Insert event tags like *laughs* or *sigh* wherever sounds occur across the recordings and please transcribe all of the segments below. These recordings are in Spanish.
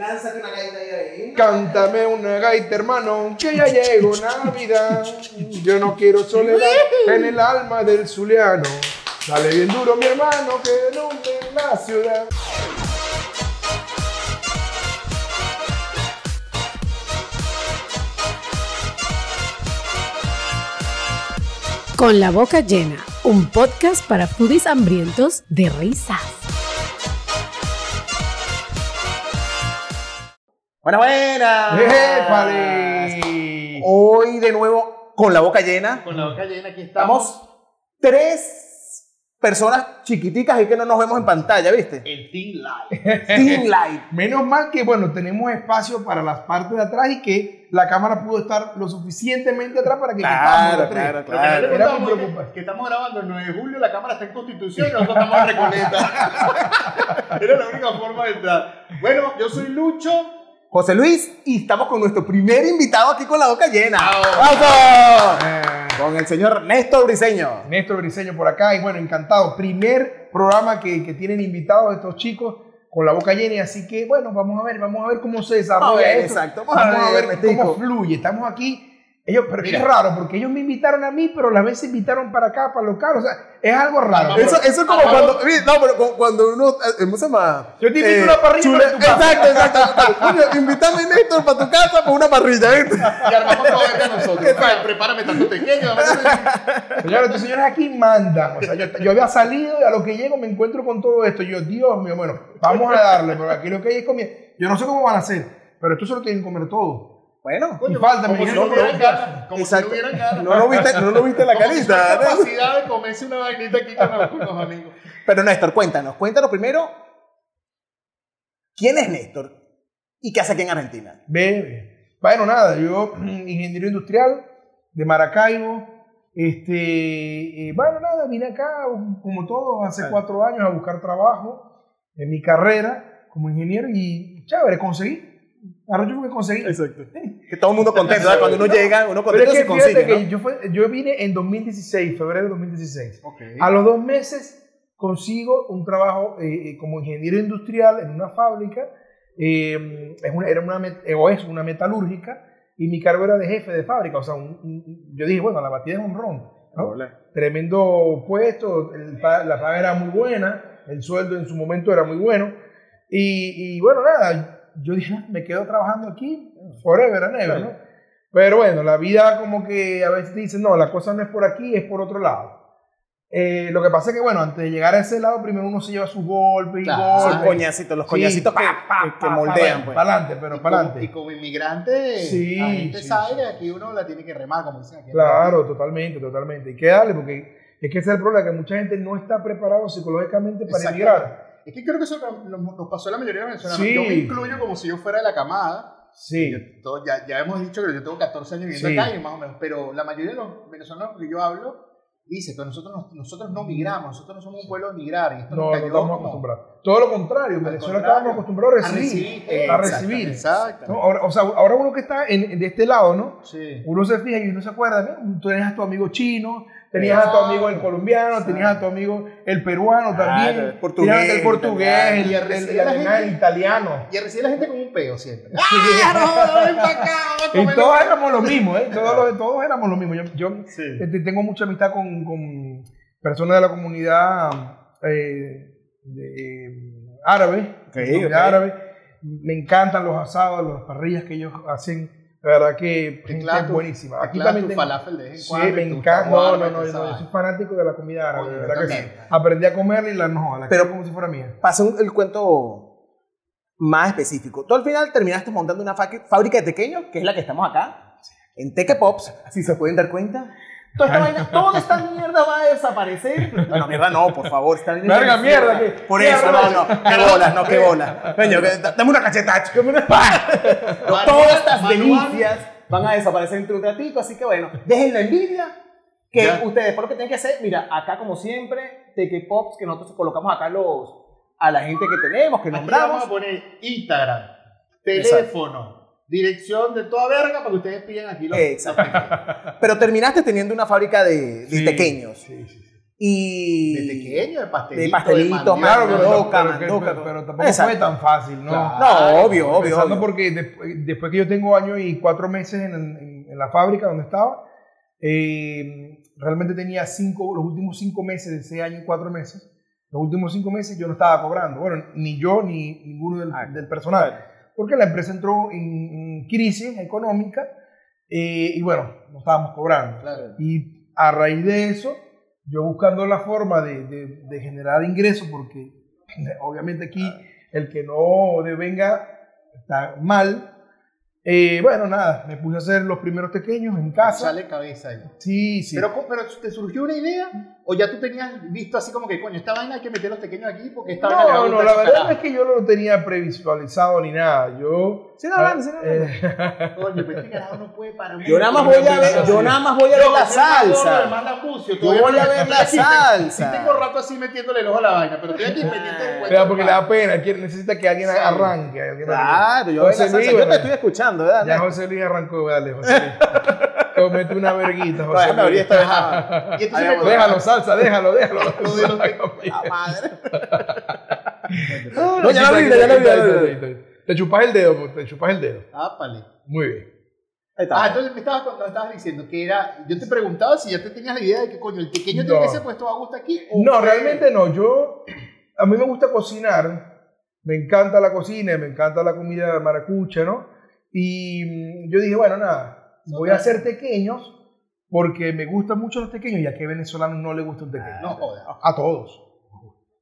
lánzate una gaita ahí. Cántame una gaita, hermano, que ya llegó Navidad. Yo no quiero soledad en el alma del zuliano. Dale bien duro, mi hermano, que nombre en la ciudad. Con la boca llena, un podcast para foodies hambrientos de risas. Buenas, buenas. ¡Épale! Hoy de nuevo con la boca llena. Con la boca llena, aquí estamos. Estamos tres personas chiquiticas y que no nos vemos en pantalla, ¿viste? El Team Live. Team Light. *laughs* Menos mal que, bueno, tenemos espacio para las partes de atrás y que la cámara pudo estar lo suficientemente atrás para que Claro, claro, tres. Lo que claro. Era es que, que estamos grabando el 9 de julio, la cámara está en Constitución y nosotros estamos en Recoleta. *laughs* Era la única forma de entrar. Bueno, yo soy Lucho. José Luis, y estamos con nuestro primer invitado aquí con la boca llena. Eh, Con el señor Néstor Briseño. Néstor Briseño por acá y bueno, encantado. Primer programa que, que tienen invitados estos chicos con la boca llena, así que bueno, vamos a ver, vamos a ver cómo se desarrolla a ver, esto. exacto, Vamos, a ver, Ernesto. cómo fluye. Estamos aquí. Ellos, pero Mira. es raro, porque ellos me invitaron a mí, pero a la vez se invitaron para acá, para local. O sea, es algo raro. Eso, eso es como cuando. No, pero cu- cuando uno. eh, ¿Cómo se llama? Yo te invito a una parrilla para tu casa. Exacto, exacto. Coño, invítame Néstor para tu casa para una parrilla, ¿viste? Y armamos todo esto nosotros. Prepárame tanto pequeño. Señores, estos señores aquí mandan. O sea, yo, yo había salido y a lo que llego me encuentro con todo esto. Yo, Dios mío, bueno, vamos a darle, pero aquí lo que hay es comida. Yo no sé cómo van a hacer, pero esto se lo tienen que comer todo. Bueno, Y falta, me como si no hubieran no, ganas. Como si no exacto. hubieran ganas. No lo viste, no lo viste en la Como si carita. fuera ¿no? capacidad de comerse una vainita aquí con los, amigos. Pero Néstor, cuéntanos, cuéntanos primero. ¿Quién es Néstor? ¿Y qué hace aquí en Argentina? Ve, bueno, nada, yo ingeniero industrial de Maracaibo. Este, eh, bueno, nada, vine acá como todos hace cuatro años a buscar trabajo en mi carrera como ingeniero y chévere, conseguí. Arroyo fue que conseguí. Exacto. *laughs* Que todo el mundo contento, ¿sabes? Cuando uno No, llega, uno Pero es contento que se fíjate consigue, que ¿no? yo, fue- yo vine en 2016, febrero de 2016. Ok. A los dos meses consigo un trabajo eh, eh, como ingeniero industrial en una fábrica. eh, es una, era una, eh, o es una metalúrgica y mi cargo era de jefe de fábrica. O sea, un- un- yo dije, bueno, la batida es un ron. ¿no? Tremendo puesto, el la paga era muy buena, el sueldo en su momento era muy bueno. Y, y bueno, nada, yo dije, "Ah, me quedo trabajando aquí forever and ever, ¿no? Pero bueno, la vida como que a veces dice, no, la cosa no es por aquí, es por otro lado. Eh, lo que pasa es que, bueno, antes de llegar a ese lado, primero uno se lleva sus golpes y Claro, golpes. Coñacitos, los coñacitos que, que- que moldean, pues. Para adelante, pero Y para adelante. Y como inmigrante, Sí, la gente sí, sabe sí. que aquí uno la tiene que remar, como dicen aquí. Claro, totalmente, totalmente. Hay que darle, porque es que ese es el problema, que mucha gente no está preparado psicológicamente para emigrar. Es que creo que eso nos, pasó a la mayoría de venezolanos. Sí. Yo me incluyo como si yo fuera de la camada. Sí. Yo- todo- ya, ya hemos dicho que yo tengo 14 años viviendo Sí. acá, y más o menos, pero la mayoría de los venezolanos que yo hablo dice que nosotros, no- nosotros no migramos, nosotros no somos un pueblo de migrar. Y esto No, nos no cayó estamos como acostumbrados. Todo lo contrario, en Venezuela estábamos acostumbrados a recibir. a recibir. Exacto. ¿no? Ahora, o sea, ahora uno que está en, de este lado, ¿no? Sí. Uno se fija y uno se acuerda, ¿no? tú tenías a tu amigo chino, tenías a tu amigo el colombiano, tenías a tu amigo el peruano también, el portugués, tenías el portugués, el, el, el alemán, italiano. Y a la gente con un peo siempre. *laughs* ¡Ah, no, acá, Y comer! todos éramos lo mismo, ¿eh? Todos, los- todos éramos lo mismo. Yo, yo Sí. este, tengo mucha amistad con, con personas de la comunidad eh, de, eh, árabe, Ok, comunidad ok. árabe. Me encantan los asados, las parrillas que ellos hacen. La verdad que clavas tu- buenísima. Aquí también tengo- falafel de Sí, cuando me encanta. No, no, no, no, yo vaina. soy fanático de la comida árabe. Yo verdad que sí. Aprendí a comerla y la no, la Pero- como si fuera mía. Pasa un- el cuento más específico. Tú al final terminaste montando una fábrica de pequeños, que es la que estamos acá, en Teque Pops, si se pueden dar cuenta. Toda esta vaina, toda esta mierda va a desaparecer. Bueno, mierda no, por favor. Verga, mierda, que- Por eso, no, no. Qué bolas, no, qué bolas. Coño, dame una cachetacha. Todas estas delicias van a desaparecer entre un ratito, así que bueno, dejen la envidia. Que Ya. ustedes, por lo que tienen que hacer, mira, acá como siempre, Teque Pops, que nosotros colocamos acá los, a la gente que tenemos, que Aquí nombramos. vamos a poner Instagram, teléfono, dirección de toda verga para que ustedes pidan aquí los Exacto. Pero terminaste teniendo una fábrica de, de Sí, pequeños. Sí, sí, sí. Y... De pequeño, de pastelito. De pastelito, mandioca. mano, Claro, pero, mandoca, pero, pero, pero- pero tampoco Exacto. fue tan fácil, ¿no? Claro. No, obvio, obvio, obvio. porque después, después que yo tengo año y cuatro meses en, en- en la fábrica donde estaba, eh, realmente tenía cinco, los últimos cinco meses de ese año y cuatro meses, los últimos cinco meses yo no estaba cobrando. Bueno, ni yo ni ninguno del, Ah, del personal. Porque la empresa entró en, crisis económica eh, y bueno, no estábamos cobrando. Claro. Y a raíz de eso, yo buscando la forma de, de- de generar ingresos, porque *laughs* obviamente aquí el que no devenga está mal. Eh, bueno, nada, me puse a hacer los primeros pequeños en casa. Sale cabeza ahí. Sí, sí. Pero, pero ¿te surgió una idea? ¿O ya tú tenías visto así como que, coño, esta vaina hay que meter los pequeños aquí porque esta vaina le va a no, gustar no, la verdad es que yo no lo tenía previsualizado ni nada. Yo. Sí, no, hablando, sí, no, hablando. eh, Coño, pero este carajo no puede parar. Yo nada más voy a ver, yo nada más voy a ver la salsa. Yo voy a ver la salsa. Sí tengo rato así metiéndole el ojo a la vaina, pero estoy aquí pendiente del cuento. Vea, porque le da pena, necesita que alguien arranque. Claro, yo, veo la José salsa. Luis, yo te estoy escuchando, ¿verdad? Ya José Luis arrancó, dale, José Luis. *laughs* Comete una verguita, José déjame abrir Luis. esta Ay, *laughs* me- Déjalo, salsa, déjalo, déjalo. *laughs* De La madre. No, ya la abrí, ya la abrí. Te chupas el dedo, te chupas el dedo. Ápale. Muy bien. Ah, entonces me estabas, me estabas diciendo que era. Yo te preguntaba si ya te tenías la idea de que, coño, el pequeño tiene No. que ser puesto a gusto aquí. o No, realmente no. Yo, a mí me gusta cocinar. Me encanta la cocina, me encanta la comida de maracucha, ¿no? Y mm, yo dije, bueno, nada, voy a hacer pequeños porque me gustan mucho los pequeños y a qué venezolano no le gusta un pequeño. No jodas. A todos.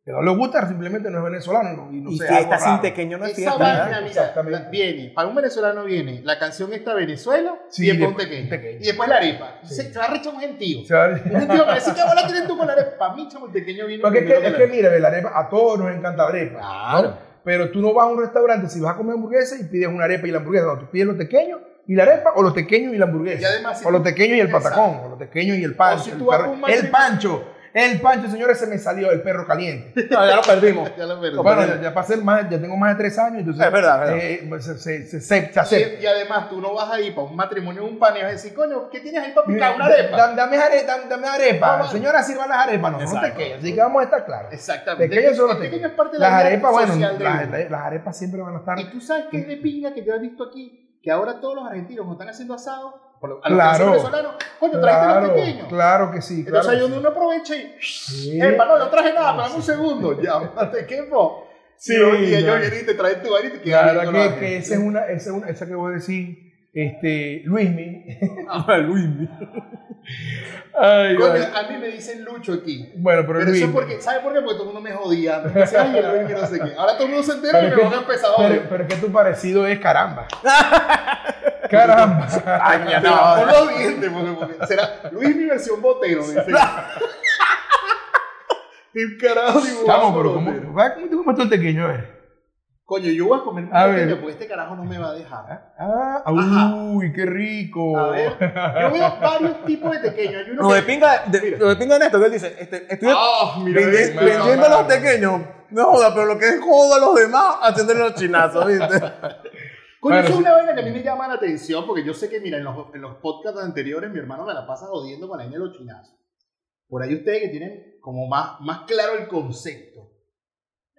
Que no le gusta simplemente no es venezolano y no y sé, fiesta sin pequeño no es Esa fiesta. vaina, mira, viene, para un venezolano viene la canción esta Venezuela Sí, y después un después tequeño. tequeño. Y después la arepa. Sí. Se, va a rechar un gentío. Un gentío me dice, ¿qué bola tienes tú con la arepa? Para mí, chamo, el pequeño viene Porque es que, es que mira, la arepa, a todos nos encanta la arepa. Claro. ¿no? Pero tú no vas a un restaurante si vas a comer hamburguesa y pides una arepa y la hamburguesa. No, tú pides los pequeños y la arepa o los pequeños y la hamburguesa. Y además, si o los pequeños y el patacón. O los pequeños y el pancho. O si el, tú vas perro- a un matrimonio- el pancho. El pancho, señores, se me salió el perro caliente. *laughs* No, ya lo perdimos. *laughs* Ya lo perdí. bueno, ya, ya pasé más, ya tengo más de tres años, entonces Es verdad, es verdad. eh, pues, se, se, se, se- acepta. Y, y además, tú no vas a ir para un matrimonio un pan y vas a decir, coño, ¿qué tienes ahí para picar? Una arepa. Dame, dame, are- dame, dame arepa. Vamos. Señora, sirva las arepas. No, no Exacto. pequeños. Así que vamos a estar claros. Exactamente. Pequeños son los El pequeño pequeños. es parte de la Las arepas, bueno, las, las arepas siempre van a estar. Y tú sabes que es de pinga que yo he visto aquí, que ahora todos los argentinos cuando están haciendo asado, por lo- a los Claro. que son venezolanos, coño, trajiste Claro, los pequeños. claro que sí. Claro Entonces ahí donde sí. uno aprovecha y, Sí. epa, no, no traje nada, dame un segundo, ya, *laughs* mate, ¿qué po? Sí, y, ellos vienen y te traen tu y te La verdad que, que esa es una, esa es una, esa que voy a decir, este, Luismi. *laughs* Luis. Ay, Coño, ay. a mí me dicen Lucho aquí. Bueno, pero, Pero eso es Luismi. porque, ¿sabes por qué? Porque todo el mundo me jodía. Me decía, ay, el Luis, que no sé qué. Ahora todo el mundo se entera Pero y me van a empezar a pero, es que tu parecido es caramba. *laughs* caramba. Aña, Te no. bajó los dientes, porque, porque será Luis mi versión botero, dice. *laughs* El carajo dibujado pero ¿cómo, ¿cómo tú tú el pequeño? A ver. Coño, yo voy a comer un A pequeño ver. porque este carajo no me va a dejar. Ah, Ajá. uy, qué rico. A ver, yo veo *laughs* varios tipos de pequeños. Hay uno Lo de que... pinga, de, lo de pinga de esto, que él dice, este, estoy Ah, mira, vendiendo mira. los pequeños. No joda, pero lo que es joda a los demás, haciéndole los chinazos, ¿viste? *laughs* Coño, Bueno, eso es una vaina que a mí me llama la atención porque yo sé que, mira, en los, en los podcasts anteriores mi hermano me la pasa jodiendo con la vaina de los chinazos. Por ahí ustedes que tienen como más, más claro el concepto.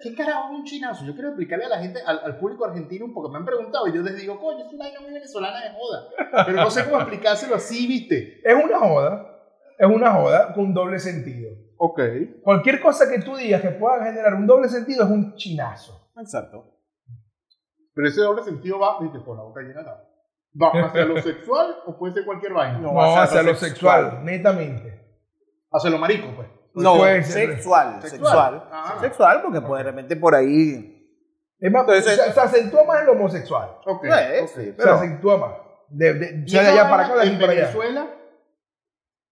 ¿Qué carajo es un chinazo? Yo quiero explicarle a la gente, al, al público argentino, porque me han preguntado y yo les digo, coño, es una vaina muy venezolana de joda. Pero no sé cómo *laughs* explicárselo así, ¿viste? Es una joda. Es una joda con doble sentido. Ok. Cualquier cosa que tú digas que pueda generar un doble sentido es un chinazo. Exacto. Pero ese doble sentido va, viste, por la boca llena de ¿Va *laughs* hacia lo sexual o puede ser cualquier vaina? No, No, hacia hacia lo lo sexual, netamente. Hacia lo marico, pues. No, Puede ser. sexual, Sexual. sexual. Ah. Sexual, porque pues, de repente por ahí. Es más, Entonces- se, se acentúa más en lo homosexual. Ok. Eh, ok. sí, Se pero- acentúa más. De, de, ¿Y sea de esa allá para acá, de aquí en para allá.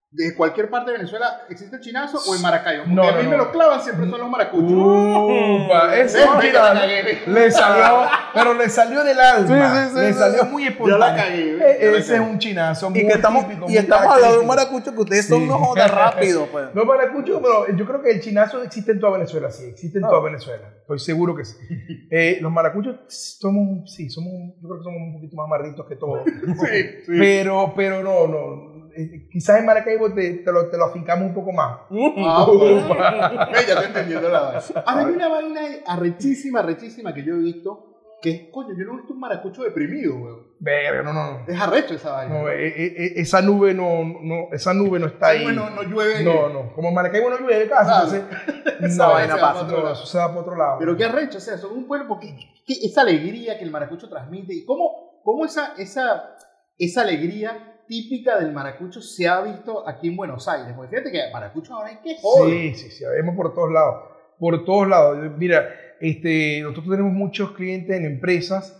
De cualquier parte de Venezuela, ¿existe el chinazo o en Maracaibo? Porque No, a mí no, me no. lo clavan siempre son los maracuchos. Upa, ese mira, ya la cagué. le salió, pero le salió del alma. Sí, sí, sí, le sí. salió muy espontáneo. la cagué. La ese es un chinazo muy Y que estamos, típico, y estamos hablando de un maracucho que ustedes son unos jodas rápido, pues. No maracucho, pero yo creo que el chinazo existe en toda Venezuela, sí, existe en No. toda Venezuela. Estoy seguro que sí. *laughs* Eh, los maracuchos somos, sí, somos, yo creo que somos un poquito más marditos que todos. *laughs* Sí, sí. Pero, pero no, no. Eh, Quizás en Maracaibo te, te, lo, te lo afincamos un poco más. *laughs* Ah, bueno. Ve, ya estoy entendiendo la vaina. Ahora hay una vaina arrechísima, arrechísima que yo he visto, que es, coño, yo no he visto un maracucho deprimido, weón. Verga, no, no. Es arrecho esa vaina. No, eh, eh, eh, esa nube no, no, esa nube no está ahí. Bueno, no llueve. No, no. Como en Maracaibo no llueve casi, Claro. entonces *laughs* Esa no, vaina pasa otro lado. eso se va para otro lado. Pero qué arrecho, o sea, son un pueblo porque que esa alegría que el maracucho transmite y cómo, cómo esa, esa, esa alegría típica del maracucho se ha visto aquí en Buenos Aires. Porque fíjate que maracucho ahora hay que joder. Sí, sí, sí, vemos por todos lados. Por todos lados. Mira, este, nosotros tenemos muchos clientes en empresas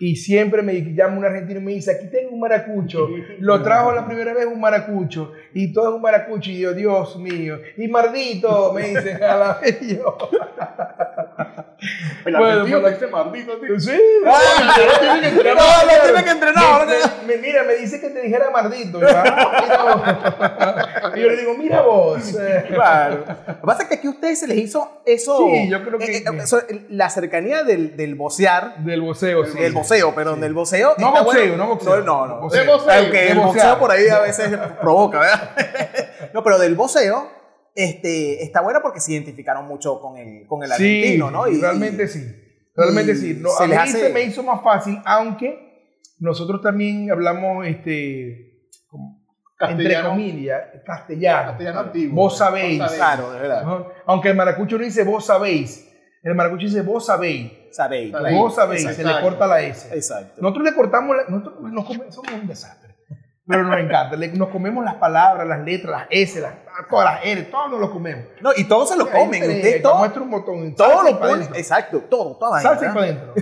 y siempre me llama un argentino y me dice, aquí tengo un maracucho. *laughs* Lo trajo la primera vez un maracucho y todo es un maracucho y yo, Dios mío. Y Mardito, me dicen *laughs* a la vez yo. *laughs* El Bueno, te dice mardito, tío. Sí, Ah, tiene que entrenar. No, no, tiene que entrenar. Me- me- mira, me dice que te dijera Mardito. Y yo le digo, mira vos. *laughs* Claro. Lo que pasa es que aquí a ustedes se les hizo eso. Sí, yo creo que- eh, eh, la cercanía del, del vocear. Del voceo, sí. Del voceo, perdón, del voceo. No boxeo, bueno. no boxeo. No, no. Aunque el boxeo por ahí a veces provoca, ¿verdad? *laughs* No, pero del voceo este, está bueno porque se identificaron mucho con el, con el Sí, argentino, ¿no? Y- realmente sí. Realmente sí. No, se a mí les hace- se me hizo más fácil, aunque nosotros también hablamos, este, entre comillas, castellano. Castellano antiguo. Vos sabéis. Vos sabéis. Claro, de verdad. Ajá. Aunque el maracucho no dice vos sabéis. El maracucho dice vos sabéis. Sabéis. Sabéis. Vos sabéis. Se le corta la S. Exacto. Nosotros le cortamos, la- nosotros nos come- somos un desastre. Pero nos encanta. Le- nos comemos las palabras, las letras, las S, las, todas las R, todos nos lo comemos. No, y todos se lo comen. Ahí Ustedes te- todo, muestra un botón. todo lo ponen. Exacto, todo, toda Salsa y para adentro.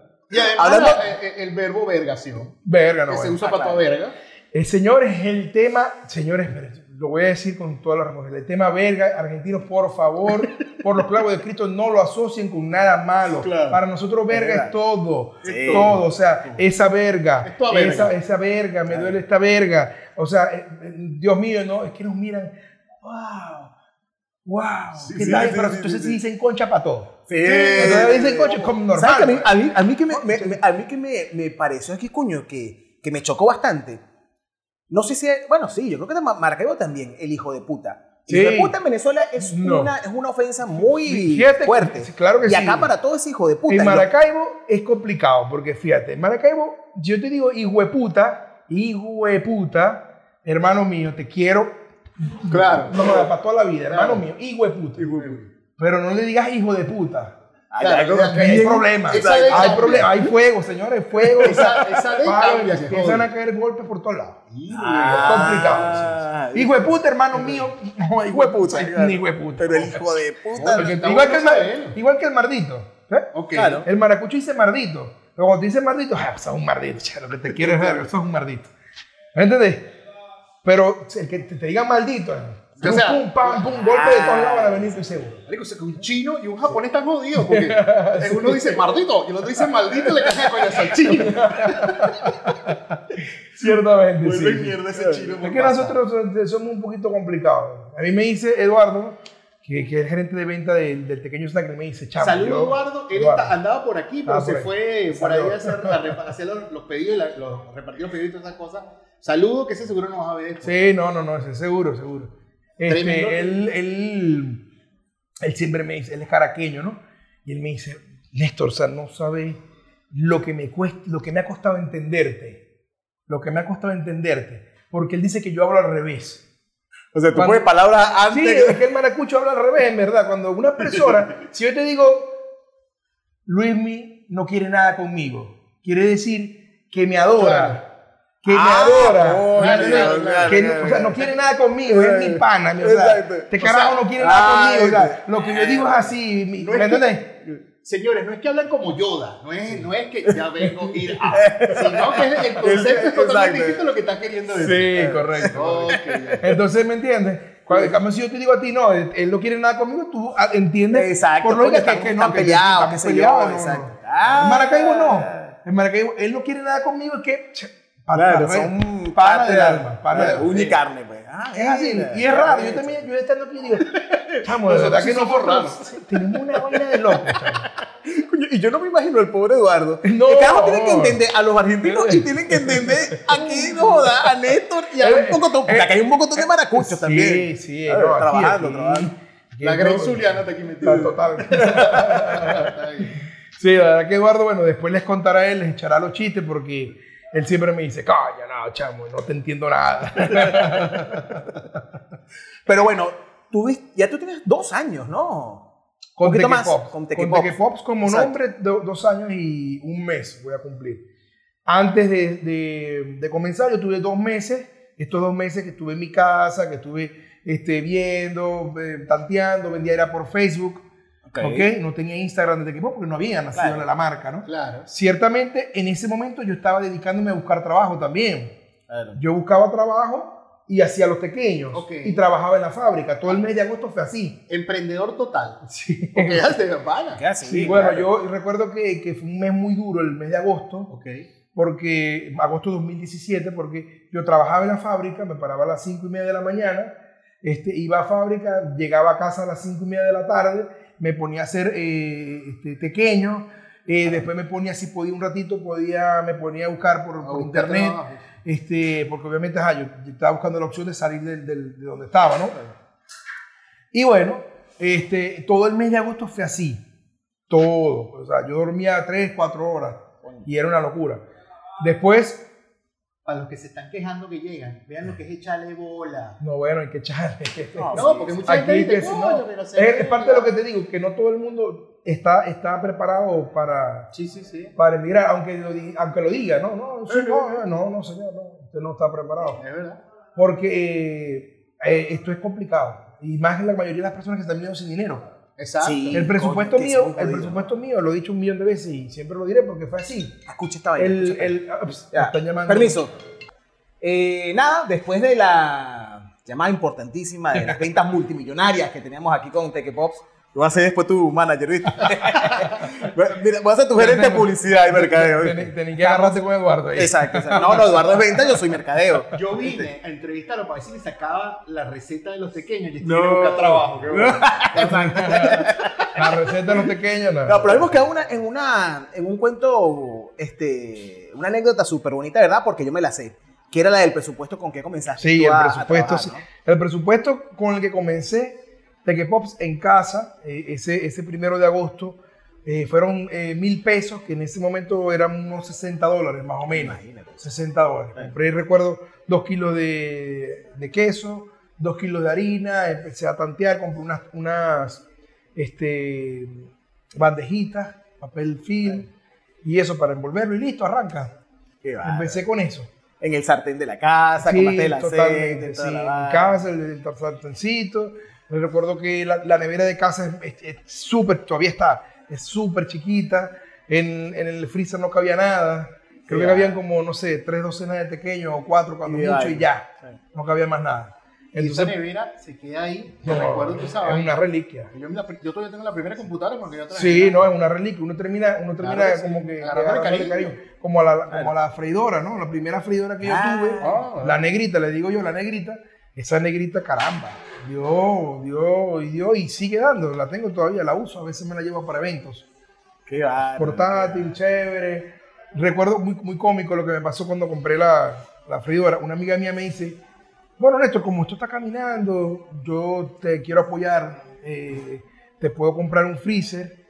*laughs* Y además Hablando- la- eh, el, verbo vergación, Verga, no. que se usa Ah, para claro. toda verga. Eh, señores, el tema, señores, lo voy a decir con toda la responsabilidad. El tema verga, argentinos, por favor, *laughs* por los clavos de Cristo, no lo asocien con nada malo. Claro. Para nosotros, verga es todo. Sí. Todo. O sea, esa verga, Es toda verga. Esa, esa verga, me duele esta verga. O sea, eh, eh, Dios mío, no, es que nos miran, wow, wow, Sí, ¿qué sí, tal? sí, Pero sí, entonces sí. dicen concha para todo. Sí. Dicen como ¿Sabes que a mí, normal. a mí, a mí que, me, me- me- a mí que me, pareció aquí, coño, que, que me chocó bastante. No sé si, bueno, sí, yo creo que de Ma- Maracaibo también, el hijo de puta. El hijo Sí. de puta en Venezuela es, No. una, es una ofensa muy Fíjate fuerte. sí, claro que y sí. acá para todo ese hijo de puta. En Maracaibo es complicado, porque fíjate, en Maracaibo, yo te digo hijueputa, hijueputa, hermano mío, te quiero. Claro. No, no, para toda la vida, hermano Claro. mío, hijueputa. Pero no le digas hijo de puta. Ay, Claro, ay, claro, hay bien. problemas. Hay problemas, hay fuego, señores, fuego. Esa, esa ley cambia, empiezan a caer golpes por todos lados. Ah, complicado. Hijo de puta, hermano mío. No, hijo de puta. Ni hijo de puta. Pero el hijo de puta. Igual, que el, saberlo. igual que el mardito. ¿eh? Ok. Claro. El maracucho dice mardito. Pero cuando te dice mardito, ah, sos un mardito. cha, Lo que te quiero es ver, sos un mardito. ¿Me entiendes? Pero el que te, te diga maldito, O sea, pum, pam, pum, golpe de todos lados van a venir, seguro. Marico, o sea, que un chino y un japonés están jodidos porque *laughs* uno dice maldito y el otro dice maldito y le cae con el chino. *laughs* Ciertamente, sí. mierda ese chino. Es que nosotros somos un poquito complicados. A mí me dice Eduardo, que, que es el gerente de venta del, del pequeño snack, me dice, chamo, Saludos, Eduardo. Él Eduardo. está- andaba por aquí, pero Ah, se por fue por ahí a hacer, la hacer los, los pedidos, la- los, repartir los pedidos y todas esas cosas. Saludos, que ese seguro nos va a ver. Sí, no, no, no, ese seguro, seguro. Este, él, él, él siempre me dice, él es caraqueño, ¿no? Y él me dice, Néstor, o sea, no sabes lo que me cuesta, lo que me ha costado entenderte. Lo que me ha costado entenderte. Porque él dice que yo hablo al revés. O sea, tú pones palabras Sí, antes. es que el maracucho habla al revés, en verdad. Cuando una persona, *laughs* si yo te digo, Luismi no quiere nada conmigo, quiere decir que me adora. Que me Ah, adora. ¿me claro, que claro, no, o sea, claro. no quiere nada conmigo, es mi pana. O sea, Exacto. este O sea, carajo no quiere nada conmigo. O sea, lo que yo digo es así. No ¿Me que- entiendes? Señores, no es que hablan como Yoda, no es, no es que ya vengo a ir a, sino que el concepto es totalmente distinto a lo que estás queriendo decir. Sí, correcto. Entonces, ¿me entiendes? Cuando, si yo te digo a ti, no, él, no quiere nada conmigo, tú ah, entiendes. Exacto, Por porque que, que están- no, que están peleados, estamos qué sé yo, peleados, no, exacto. no. Ah. En Maracaibo no. En Maracaibo, él no quiere nada conmigo, es que. Claro, pa- son pana del parte- alma. Pana del alma. Unicarne, pues. Ah, Es así. Y es raro. Yo también, yo estando aquí digo, *laughs* chamo, de verdad que somos nosotros tenemos una vaina de loco, *laughs* Y yo no me imagino el pobre Eduardo. *laughs* No. carajo tienen que entender a los argentinos y tienen que entender aquí, no joda, a Néstor y a un poco porque acá hay un poco de maracuchos también. Sí, sí. No, trabajando, aquí. trabajando. La gran Zuliana está aquí metida. Total. Sí, la verdad que Eduardo, bueno, después les contará a él, les echará los chistes porque él siempre me dice, coño, no, chamo, no te entiendo nada. *laughs* Pero bueno, tú ya tú tienes dos años, ¿no? Con Teque más, Pops. con Con Teque Teque Pops. Pops como Exacto. nombre, do- dos años y un mes voy a cumplir. Antes de, de- de comenzar, yo tuve dos meses, estos dos meses que estuve en mi casa, que estuve este, viendo, eh, tanteando, vendía era por Facebook, ¿ok? No tenía Instagram de Teque Pops porque no había nacido Claro. la marca, ¿no? Claro. Ciertamente, en ese momento yo estaba dedicándome a buscar trabajo también. Claro. Yo buscaba trabajo y hacía los pequeños. Ok. Y trabajaba en la fábrica. Todo el mes de agosto fue así. Emprendedor total. Sí. *laughs* Porque ya se pana. ¿Qué haces? Sí, bueno, yo recuerdo que, que fue un mes muy duro el mes de agosto, Ok. porque agosto de 2017, porque yo trabajaba en la fábrica, me paraba a las 5 y media de la mañana, este, iba a fábrica, llegaba a casa a las 5 y media de la tarde, me ponía a hacer eh, este, pequeño, eh, después me ponía, si podía un ratito, podía, me ponía a buscar por, A por buscar internet, trabajo. este, porque obviamente yo estaba buscando la opción de salir del- del- de donde estaba, ¿no? Y bueno, este, todo el mes de agosto fue así, todo. O sea, yo dormía 3, 4 horas y era una locura. Después, Para los que se están quejando que llegan, vean lo que es echarle bola. no, bueno, hay que echarle. No, No, *laughs* porque mucha gente dice, "Coño, no, pero es, se es parte de lo que te digo, que no todo el mundo está, está preparado para, Sí, sí, sí. para emigrar, aunque lo, aunque lo diga, no, no, sí, no, no, no, señor, no, usted no está preparado. Es verdad. Porque eh, eh, esto es complicado. Y más en la mayoría de las personas que están viviendo sin dinero. Exacto. Sí. El presupuesto coño, mío, el presupuesto mío, lo he dicho un millón de veces y siempre lo diré porque fue así. Escucha esta vaina. El, el, ah, Ya, están llamando. Permiso. Eh, nada, después de la llamada importantísima de las ventas multimillonarias que teníamos aquí con Teque Pops, yo voy a ser después tu manager, ¿viste? *laughs* Mira, voy a ser tu gerente de publicidad y mercadeo. Tenés que agarrarte con Eduardo ahí. Exacto, exacto. No, no, Eduardo es venta, yo soy mercadeo. Yo vine a entrevistarlo para ver si le sacaba la receta de los pequeños y estoy No. buscar trabajo. qué bueno. *laughs* La receta de los pequeños, no. No, pero hemos quedado una, en, una, en un cuento, este, una anécdota súper bonita, ¿verdad? Porque yo me la sé. Que era la del presupuesto con que comenzaste. Sí, tú el a- a presupuesto, trabajar, sí. El presupuesto con el que comencé Teque Pops en casa, eh, ese, ese primero de agosto, eh, fueron eh, mil pesos, que en ese momento eran unos 60 dólares más o menos. Imagínate. 60 dólares. Compré, recuerdo, dos kilos de, de queso, dos kilos de harina, empecé a tantear, compré unas, unas este, bandejitas, papel film, y eso para envolverlo y listo, arranca. Qué. Empecé con eso. En el sartén de la casa, Sí, compraste el aceite, totalmente, toda sí, la en casa, el, el sartencito. Me recuerdo que la, la nevera de casa es- súper, todavía está, es súper chiquita. En, en el freezer no cabía nada. Creo Sí, que cabían como, no sé, tres docenas de pequeños o cuatro cuando Y mucho y vaina. ya. Sí. No cabía más nada. Y esa Entonces, nevera se queda ahí. no, recuerdo que esa es una reliquia. Yo, la- yo todavía tengo la primera computadora porque yo. Sí, no, es una reliquia. Uno termina, uno termina Claro que sí. como que Agarrándole agarrándole cariño. Como a la, como a la freidora, ¿no? La primera freidora que yo Ah. tuve, Ah. la negrita, le digo yo, la negrita, esa negrita, caramba, dio, dio, y dio, y sigue dando. La tengo todavía, la uso, a veces me la llevo para eventos. Qué bárbaro, Portátil, chévere. Recuerdo muy, muy cómico lo que me pasó cuando compré la, la freidora. Una amiga mía me dice, bueno, Néstor, como esto está caminando, yo te quiero apoyar, eh, te puedo comprar un freezer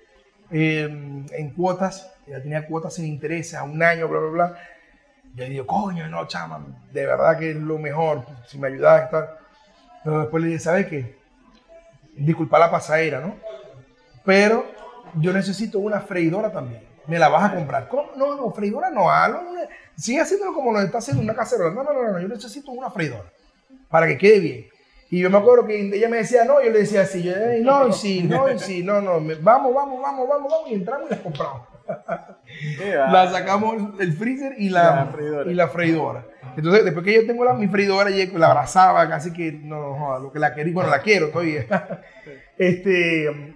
eh, en cuotas, ya tenía cuotas sin interés a un año, bla, bla, bla. Yo digo, coño, no, chama, de verdad que es lo mejor, si me ayudas a estar. Pero después le dije, ¿sabes qué? Disculpa la pasadera, ¿no? Pero yo necesito una freidora también. Me la vas a comprar. ¿Cómo? No, no, freidora no. hazlo, no, Sigue haciéndolo como lo está haciendo una cacerola. No, no, no, no, yo necesito una freidora para que quede bien. Y yo me acuerdo que ella me decía no, yo le decía sí, yo, "Ey, no, y sí, no, y sí, no, no, vamos, vamos, vamos, vamos, vamos, y entramos y las compramos. La sacamos el freezer y la, La freidora. y la freidora. Entonces, después que yo tengo la, mi freidora, yo la abrazaba, casi que no, joda, lo que la quería, bueno, la quiero todavía. este,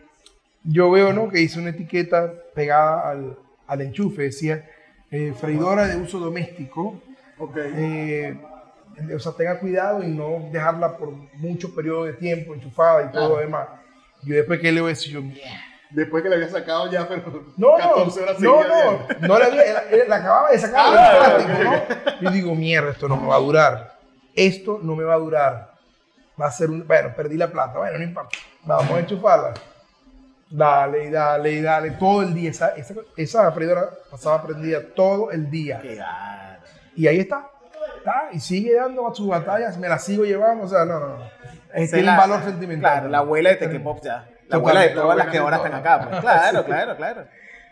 yo veo, ¿no? Que hice una etiqueta pegada al, al enchufe, decía, eh, freidora de uso doméstico, Ok. eh, o sea, tenga cuidado y no dejarla por muchos periodos de tiempo enchufada y todo Claro. lo demás. Yo después que leo eso, yo. Después que le había sacado ya, pero No, 14 horas no, seguidas no, viendo. no, la, había- la- la acababa de sacar del Ah, plástico. ¿no? Yo digo, mierda, esto no me va a durar. Esto no me va a durar. Va a ser un. Bueno, perdí la plata. Bueno, no importa. Vamos a enchufarla. Dale, y dale, y dale. Todo el día. Esa, esa, esa freidora pasaba prendida todo el día. Qué gana. Y ahí está. Está, y sigue dando sus batallas. Me la sigo llevando. O sea, no, no, no. Eh, tiene un la- valor sentimental. Claro, la abuela de Tequepop ya. La abuela de todas las que ahora están acá. pues. Claro, *laughs* claro, claro.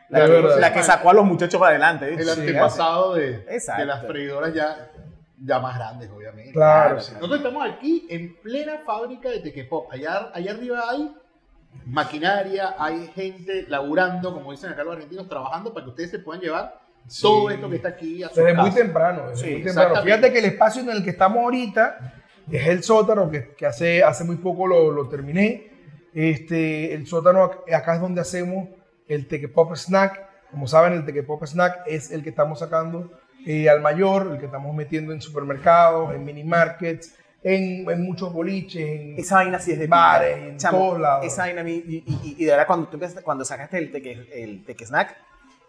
La, que, la que sacó a los muchachos para adelante. El antepasado de, de las freidoras ya, ya más grandes, obviamente. Claro, sí. Nosotros estamos aquí en plena fábrica de Tequepop. Allá, allá arriba hay maquinaria, hay gente laburando, como dicen acá los argentinos, trabajando para que ustedes se puedan llevar Sí. todo esto que está aquí a su Desde muy casa. temprano. desde Sí, muy temprano. Fíjate que el espacio en el que estamos ahorita es el sótano, que, que hace, hace muy poco lo, lo terminé. Este, el sótano ac- acá es donde hacemos el Tequepop Snack. Como saben, el Tequepop Snack es el que estamos sacando eh, al mayor, el que estamos metiendo en supermercados, en mini markets, en, en muchos boliches, en Esa vaina sí es de bares, en Chamo, todos lados. Esa vaina y, y- y de verdad cuando tú cuando sacaste el teque, el teque snack,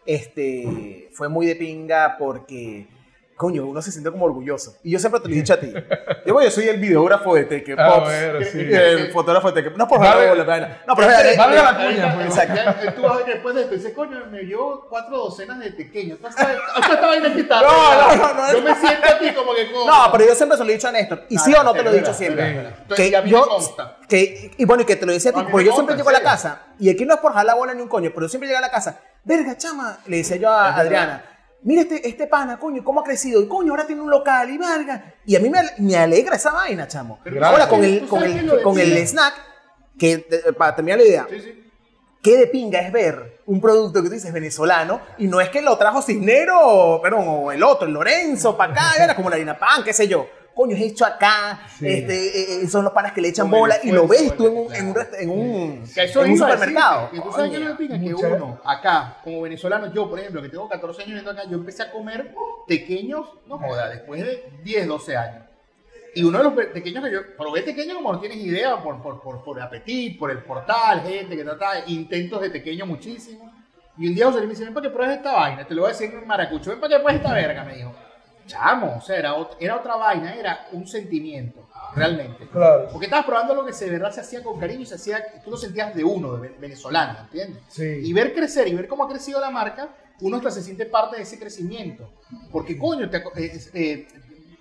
este, fue muy de pinga porque, coño, uno se siente como orgulloso. Y yo siempre te lo he dicho a ti. *laughs* Yo, yo soy el videógrafo de Ah, Pops, bueno, que- sí. El fotógrafo de Teque No por Vale. favor, la vaina. No, pero es Vale verdad, la cuña, pues. exacto. Tú vas a ver después de esto, dices, coño, me dio cuatro docenas de pequeños. Esta, vaina está. No, no, no, no, Yo me siento aquí como que. coño. No, pero yo siempre se lo he dicho a Néstor. ¿Y sí o no te lo he dicho siempre? Que yo, que, y bueno, y que te lo decía a ti, porque yo siempre llego a la casa, y aquí no es por jalar bola ni un coño, pero yo siempre llego a la casa, verga, chama, le decía yo a. Adriana, mira este, este pana, coño, cómo ha crecido, y coño, ahora tiene un local, y verga, y a mí me, me alegra esa vaina, chamo. Ahora, con el, con el, con el snack, que, eh, para terminar la idea, Sí, sí. qué de pinga es ver un producto que tú dices venezolano y no es que lo trajo Cisnero, perdón, o el otro, el Lorenzo, para acá, era como la harina pan, qué sé yo. Coño, es hecho acá, Sí. este, eh, son los panas que le echan el bola y lo ves tú en un, claro. en un, en un, en un supermercado. que Coño. lo que uno, acá, como venezolano, yo, por ejemplo, que tengo 14 años viviendo acá, yo empecé a comer pequeños, no joda, después de 10, 12 años. Y uno de los pe- pequeños que yo probé pequeño como no tienes idea, por, por, por, por apetit, por el portal, gente que trata intentos de pequeño muchísimo. Y un día José Luis me dice, ven para que pruebes esta vaina, te lo voy a decir en maracucho, ven para que pruebes esta verga, me dijo. Chamo, o sea, era, ot- era otra vaina, era un sentimiento, realmente. Claro. Porque estabas probando lo que se de verdad se hacía con cariño y se hacía, tú lo sentías de uno, de ve- venezolano, ¿entiendes? Sí. Y ver crecer y ver cómo ha crecido la marca, uno hasta se siente parte de ese crecimiento. Porque, coño, te, eh, eh,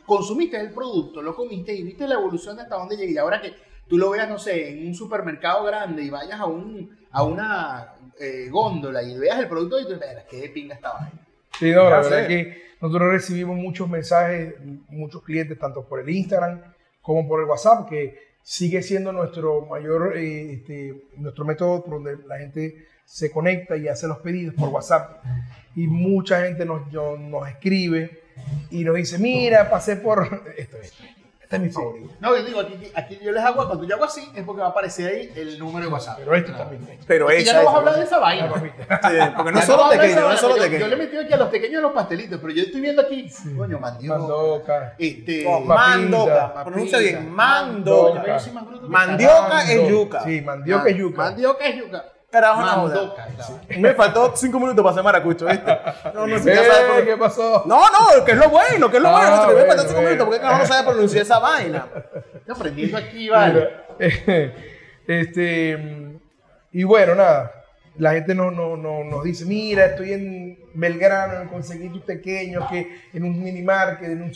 consumiste el producto, lo comiste y viste la evolución de hasta dónde llegué. Y ahora que tú lo veas, no sé, en un supermercado grande y vayas a, un, a una eh, góndola y veas el producto y tú dices, qué de pinga esta vaina. Sí, no, la verdad que nosotros recibimos muchos mensajes, muchos clientes, tanto por el Instagram como por el WhatsApp, que sigue siendo nuestro mayor, eh, este, nuestro método por donde la gente se conecta y hace los pedidos por WhatsApp. Y mucha gente nos, nos escribe y nos dice, mira, pasé por... *laughs* Esto es, este es mi favorito. No, yo digo, aquí, aquí yo les hago, cuando yo hago así, es porque va a aparecer ahí el número de WhatsApp. Pero esto también. Pero Y ya esa no vas a es- hablar de esa vaina. *laughs* Sí, porque no Ya es solo a hablar de no vaina, solo yo, pequeño. yo le he metido aquí a los pequeños los pastelitos, pero yo estoy viendo aquí, coño, mandioca. Mandoca. Este, Papita, mandoca, pronuncia bien, mandoca. mandoca. Yo soy más bruto que Mandioca es yuca. Sí, mandioca es yuca. Mandioca es yuca. Mandoca. la vaina. Me faltó cinco minutos para hacer maracucho, ¿viste? *laughs* No, no, sabes por- ¿Qué pasó? No, no, que es lo bueno, que es lo Ah, bueno. Me faltan cinco minutos porque no sabe pronunciar esa vaina. Estoy aprendiendo aquí, vale. *laughs* este, y bueno, nada. La gente no, no, no, nos dice, mira, estoy en Belgrano, conseguí tus pequeños, que en un mini market, en un-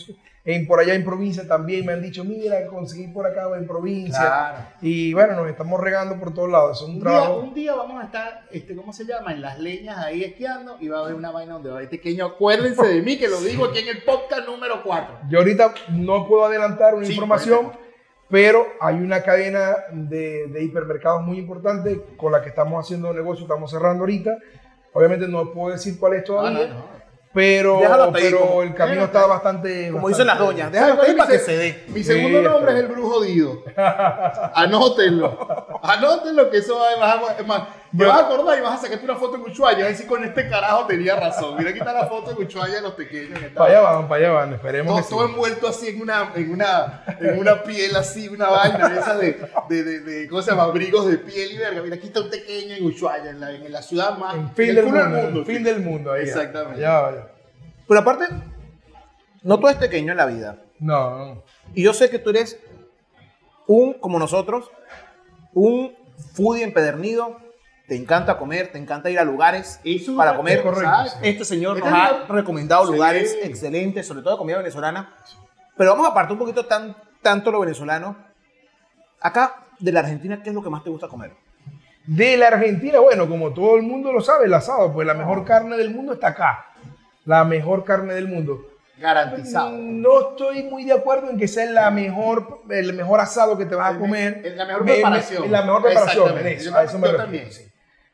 en, por allá en provincia también me han dicho, mira, conseguí por acá en provincia. Claro. Y bueno, nos estamos regando por todos lados. Es un, Un día, trabajo. un día vamos a estar, este, ¿cómo se llama? En las leñas ahí esquiando y va a haber una vaina donde va a haber pequeño. Acuérdense de mí que lo *laughs* digo aquí en el podcast número 4. Yo ahorita no puedo adelantar una Sí, información, pero hay una cadena de, de hipermercados muy importante con la que estamos haciendo negocio, estamos cerrando ahorita. Obviamente no puedo decir cuál es todavía, ahí, pero como- el camino está bastante... Como dicen las doñas, déjalo ahí para que se dé. Mi segundo Sí, nombre es el brujo Dido. *laughs* Anótenlo. Anótenlo que eso va a más, Te vas a acordar y vas a sacarte una foto en Ushuaia. A ver si con este carajo tenía razón. Mira, aquí está la foto en Ushuaia de los pequeños. que Para allá van, para allá van, esperemos todo, que sí. todo envuelto así en una, en una, en una piel así, una vaina de esas de, de, de, de- ¿cómo se llama? Abrigos de piel y verga. Mira, aquí está un pequeño en Ushuaia, en la, en la ciudad más... En fin el del mundo, en fin del mundo. Ahí, Exactamente. Allá allá. Pero aparte, no todo es pequeño en la vida. No, no. Y yo sé que tú eres un, como nosotros, un foodie empedernido. Te encanta comer, te encanta ir a lugares Eso para es comer. correcto. Este señor Este nos es ha recomendado Sí. lugares excelentes, sobre todo de comida venezolana. Pero vamos a apartar un poquito tan, tanto lo venezolano. Acá, de la Argentina, ¿qué es lo que más te gusta comer? De la Argentina, bueno, como todo el mundo lo sabe, el asado, pues la mejor carne del mundo está acá. La mejor carne del mundo. Garantizado. No estoy muy de acuerdo en que sea la mejor, el mejor asado que te vas a comer. el- la mejor Me- me- preparación. la mejor preparación, eso, Yo a eso me yo refiero, también. sí.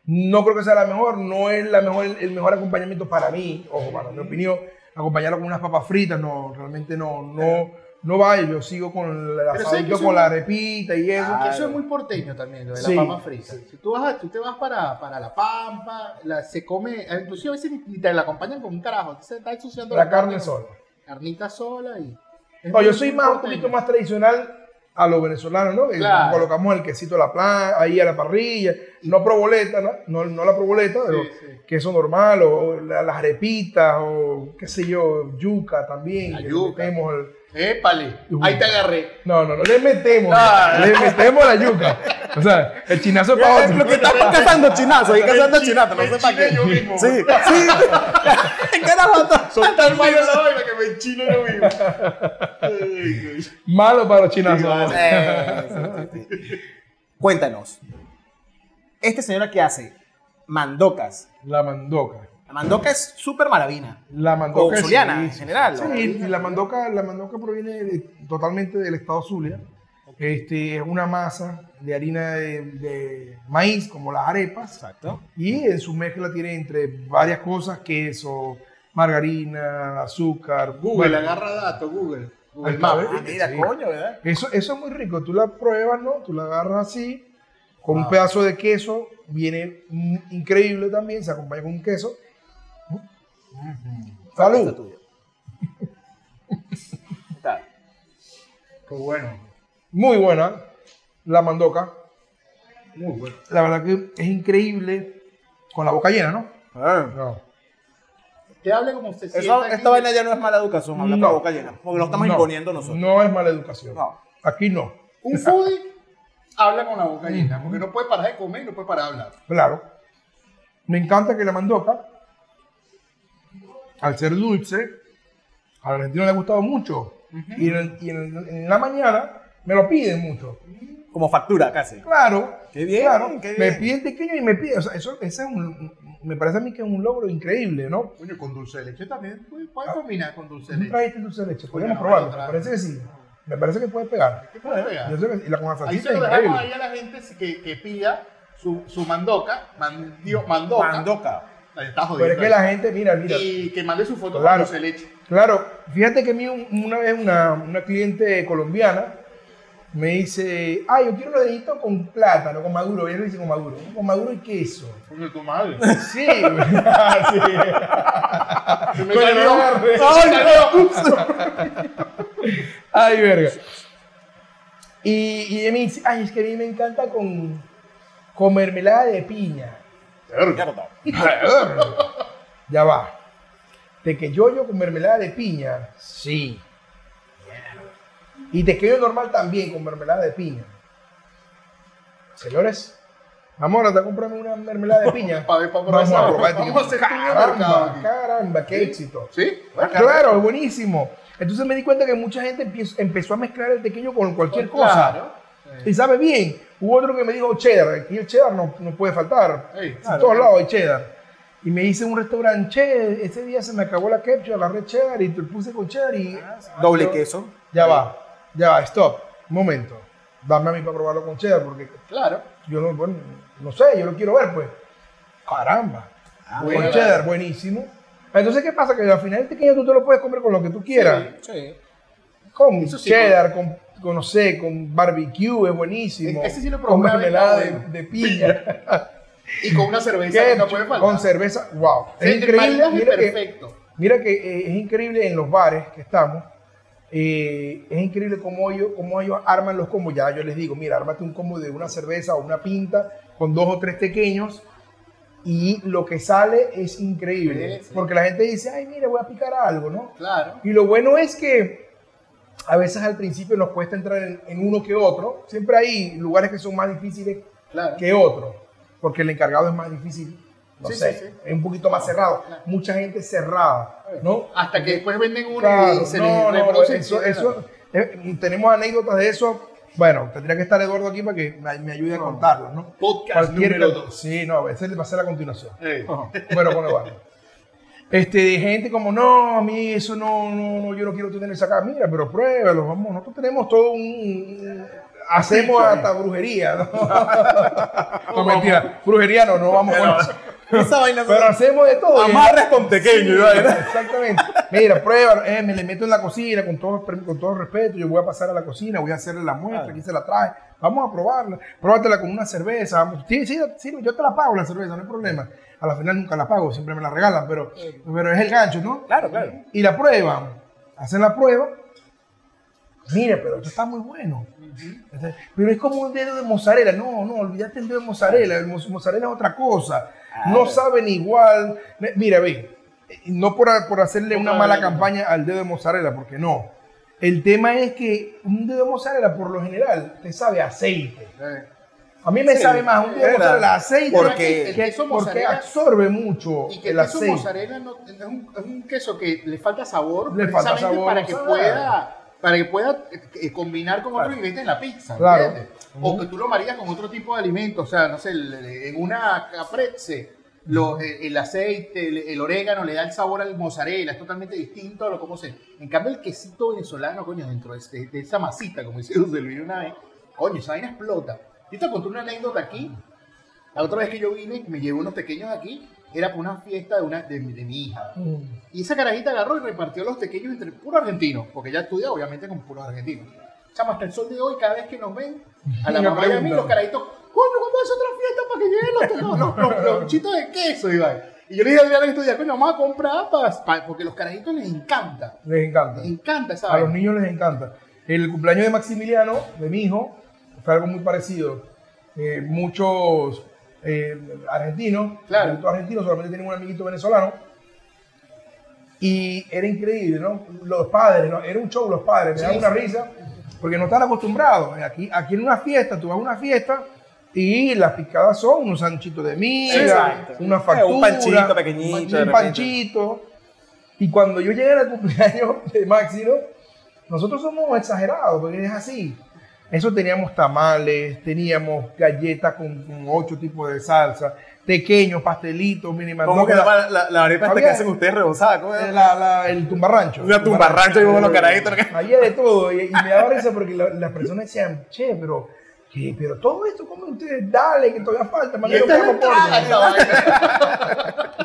No creo que sea la mejor, no es la mejor, el mejor acompañamiento para mí, ojo, para mi opinión. Acompañarlo con unas papas fritas, no, realmente no, no, no va. Yo sigo con el ¿sabes que asadito eso- con la arepita y eso. Que eso es muy porteño también, lo de Sí. la papa frita. Si tú, vas tú te vas para, para La Pampa, la- se come, eh, inclusive a veces ni- te la acompañan con un carajo, se está ensuciando la carne con- sola. Carnita sola y... No, yo soy más, un poquito más tradicional a los venezolanos, ¿no? Claro. Colocamos el quesito a la plan, ahí a la parrilla, no proboleta, ¿no? No, no la proboleta, pero sí. queso normal, o, o la- las arepitas, o qué sé yo, yuca también. La que le yuca. metemos el- Épale, ahí te agarré. No, no, no le metemos, Ah. le metemos la yuca. O sea, el chinazo es para Es lo otro. que estamos *laughs* cazando chinazos, ahí cazando chinazos, no sé para qué. yo mismo. Sí, sí. *laughs* ¿En qué? Son tan malos la vaina que me enchino yo mismo. Malo para los chinazos. Eh. Cuéntanos. Este señor aquí hace mandocas. La mandoca. La mandoca es súper maravina. La mandoca O es- zuliana, sí, en general, Sí, y la mandoca, la mandoca proviene de- totalmente del estado Zulia. Este, es una masa de harina de, de maíz, como las arepas, Exacto. y en su mezcla tiene entre varias cosas, queso, margarina, azúcar. Google, bueno, agarra datos, Google. Google Maps. Ah, mira, Sí. coño, ¿verdad? Eso, eso es muy rico. Tú la pruebas, ¿no? Tú la agarras así, con un Wow. pedazo de queso, viene mm, increíble también, se acompaña con un queso. Salud. tuya. *laughs* Está. Qué bueno. Muy buena la mandoca. Muy bueno. La verdad que es increíble con la boca llena, ¿no? Ah. No. Que hable como usted Eso, sienta esta aquí. vaina ya no es mala educación, habla No. con la boca llena. Porque lo estamos No. imponiendo nosotros. No es mala educación. No. Aquí no. Un foodie habla con la boca llena, porque no puede parar de comer y no puede parar de hablar. Claro. Me encanta que la mandoca, al ser dulce, al argentino le ha gustado mucho. Y, en, el- y en el- en la mañana me lo piden mucho. Como factura casi. Claro. Qué bien, Claro. qué Me piden pequeño y me piden. O sea, eso, ese es un, me parece a mí que es un logro increíble, ¿no? Coño, con dulce de leche también puede, puede Ah. combinar con dulce de ¿Tú leche. trajiste dulce de leche? Podríamos no, probarlo. Me parece que sí. Me parece que puede pegar. ¿Qué puede pegar? Yo sé que, y la con la Ahí se lo dejamos ahí a la gente que, que pida su, su mandoca, mandio, mandoca. Mandoca. Ahí está jodido. Pero es que la gente, mira, mira. Y que mande su foto Claro. con dulce de leche. Claro, fíjate que a mí un- una vez una, una cliente colombiana me dice, ah, yo quiero los deditos con plátano, con maduro. Ella lo dice con maduro. Con maduro y queso. Coño, tu madre. Sí, *laughs* sí. *laughs* Se me no agarré. Ay, verga. Y, y ella me dice, ay, es que a mí me encanta con, con mermelada de piña. *laughs* Ya va. ¿Te yo con mermelada de piña? Sí. Y te yo normal también con mermelada de piña. Señores, vamos a comprarme una mermelada de piña. *laughs* Pa' ver, vamos a probar. este Vamos a hacer caramba, caramba, qué éxito. ¿Sí? Claro, es buenísimo. Entonces me di cuenta que mucha gente empezó a mezclar el tequeño con cualquier cosa. Claro. Y sabe bien. Hubo otro que me dijo cheddar. Aquí el cheddar no, no puede faltar. Ey, En todos lados hay cheddar. Y me hice un restaurante, che, ese día se me acabó la ketchup, la red cheddar y te puse con cheddar y... Doble Yo- queso. Ya va, ya va, stop, un momento. Dame a mí para probarlo con cheddar porque Claro. yo no, bueno, no sé, yo lo quiero ver pues. Caramba. con bueno. cheddar, buenísimo. Entonces, ¿qué pasa? Que al final el pequeño tú te lo puedes comer con lo que tú quieras. Sí. Con Eso sí, cheddar, con, con, no sé, con barbecue, es buenísimo. Ese sí lo Con probé, mermelada está de, de piña. *laughs* Y con una cerveza no puede faltar. Con cerveza, wow. Sí, Es increíble. Mira que, perfecto. mira que eh, es increíble en los bares que estamos. eh, es increíble cómo ellos, cómo ellos arman los combos. Ya yo les digo, mira, ármate un combo de una cerveza o una pinta con dos o tres pequeños y lo que sale es increíble. Sí, sí. Porque la gente dice, ay, mira, voy a picar algo, ¿no? Claro. Y lo bueno es que a veces al principio nos cuesta entrar en, en uno que otro. Siempre hay lugares que son más difíciles Claro. que otros, porque el encargado es más difícil. No Sí, sé, sí, sí. es un poquito más cerrado. Claro. Mucha gente cerrada, ¿no? Hasta que después venden uno Claro, y se no, les no, reproduce. eso, eso, eh, tenemos anécdotas de eso. Bueno, tendría que estar Eduardo aquí para que me, me ayude a contarlas, ¿no? Podcast Cualquier número cosa- 2. Sí, no, ese le va a ser a continuación. Bueno, con Eduardo. Este, de gente como, no, a mí eso no, no, no, yo no quiero tener esa cara. Mira, pero pruébalo, vamos. Nosotros tenemos todo un. Hacemos hasta brujería, ¿no? *laughs* no, mentira. Brujería no, no vamos con eso. *laughs* Esa vaina Pero hacemos de todo. Amarres con pequeño, Sí. Exactamente. Mira, prueba, eh, me le meto en la cocina con todo, con todo respeto. Yo voy a pasar a la cocina, voy a hacerle la muestra, aquí se la trae. Vamos a probarla. Pruébatela con una cerveza. Vamos. Sí, sí, sí, yo te la pago la cerveza, no hay problema. A la final nunca la pago, siempre me la regalan, pero, pero es el gancho, ¿no? Claro, claro. Y la prueban. Hacen la prueba. Mire, pero esto está muy bueno. Este, Pero es como un dedo de mozzarella. No, no, olvídate el dedo de mozzarella. El mo- mozzarella es otra cosa. No saben igual. Mira, ve, eh, no por, por hacerle una mala campaña al dedo de mozzarella, porque no. El tema es que un dedo de mozzarella, por lo general, te sabe a aceite. Eh. A mí me Sí, sabe más un dedo de mozzarella aceite Porque- el queso porque absorbe mucho Y que el el queso aceite. mozzarella no- es, un, es un queso que le falta sabor Le falta precisamente sabor, para que pueda para que pueda eh, combinar con otros ingredientes en la pizza, Claro. ¿entiendes? O que tú lo marías con otro tipo de alimentos, o sea, no sé, el- el- en una caprese, lo- eh, el aceite, el, el orégano le da el sabor al mozzarella, es totalmente distinto a lo como se... En cambio, el quesito venezolano, coño, dentro de, de esa masita, como dice *laughs* José Luis una vez, coño, esa vaina explota. Yo te conté una anécdota aquí, la otra vez que yo vine, me llevé unos pequeños aquí, era por una fiesta de, una, de, mi- de mi hija. Mm. Y esa carajita agarró y repartió los pequeños entre puros argentinos, porque ella estudia obviamente con puros argentinos. Chama, hasta el sol de hoy, cada vez que nos ven, a la mamá y a mí, los carajitos, coño, ¿cuándo es otra fiesta para que lleguen los, los, los, los, chitos de queso, Iván? Y yo le dije a Adrián estos días, coño, vamos a comprar pa- pa- porque los carajitos les encanta. Les encanta. Les encanta esa A los niños les encanta. El cumpleaños de Maximiliano, de mi hijo, fue algo muy parecido. Eh, muchos eh, argentinos, Claro. argentinos, solamente tienen un amiguito venezolano. Y era increíble, ¿no? Los padres, ¿no? Era un show los padres, me Sí, daban una sí. risa, porque no están acostumbrados. Aquí, aquí en una fiesta, tú vas a una fiesta y las picadas son unos sanchitos de miga, Exacto. una Eh, factura, un panchito pequeñito, un panchito. Y cuando yo llegué al cumpleaños de Máximo, nosotros somos exagerados, porque es así. Eso teníamos tamales, teníamos galletas con, con ocho tipos de salsa, pequeños pastelitos, mini ¿Cómo que la, la, la arepa esta que hacen ustedes rebozada? ¿Cómo es? la- la- el tumbarrancho. Una tumbarrancho y unos carajitos. Había de todo. Y, y me daba risa porque la- las personas decían, che, pero, ¿qué? pero todo esto, ¿cómo ustedes? Dale, que todavía falta. Y esta es entrada.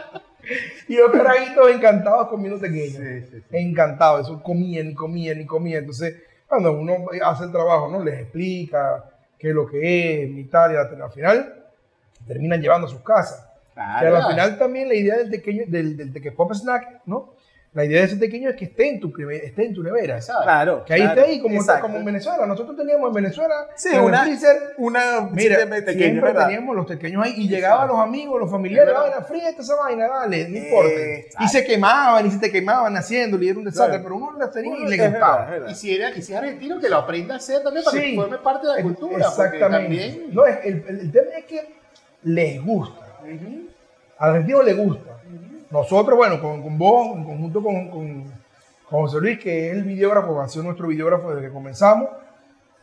*laughs* Y los carajitos encantados comiendo pequeños. Sí, sí, sí. Encantados. Eso comían y comían y comían. Entonces, cuando uno hace el trabajo, ¿no? Les explica qué es lo que es, y tal, y al al final terminan llevando a sus casas. que al claro. final también la idea del tequeño, del, del teque pop snack, ¿no? La idea de ese tequeño es que esté en tu, esté en tu nevera. Exacto. Claro. Que ahí claro. esté ahí, como, Exacto. como en Venezuela. Nosotros teníamos en Venezuela, Sí, en una- freezer, Una Mira, sistema pequeño, siempre ¿verdad? teníamos los pequeños ahí y llegaban los amigos, los familiares, vaina, fríete esa vaina, dale, no importa. Exacto. Y se quemaban y se te quemaban haciéndolo y era un desastre, Claro. pero uno las tenía y le gustaba. Y si, era, y si es argentino, que lo aprenda a hacer también para Sí. que forme parte de la cultura. Exactamente. también. No, es- el, el- el tema es que les gusta. Al argentino le gusta. Nosotros, bueno, con, con vos, en conjunto con, con, con José Luis, que es el videógrafo, ha sido nuestro videógrafo desde que comenzamos,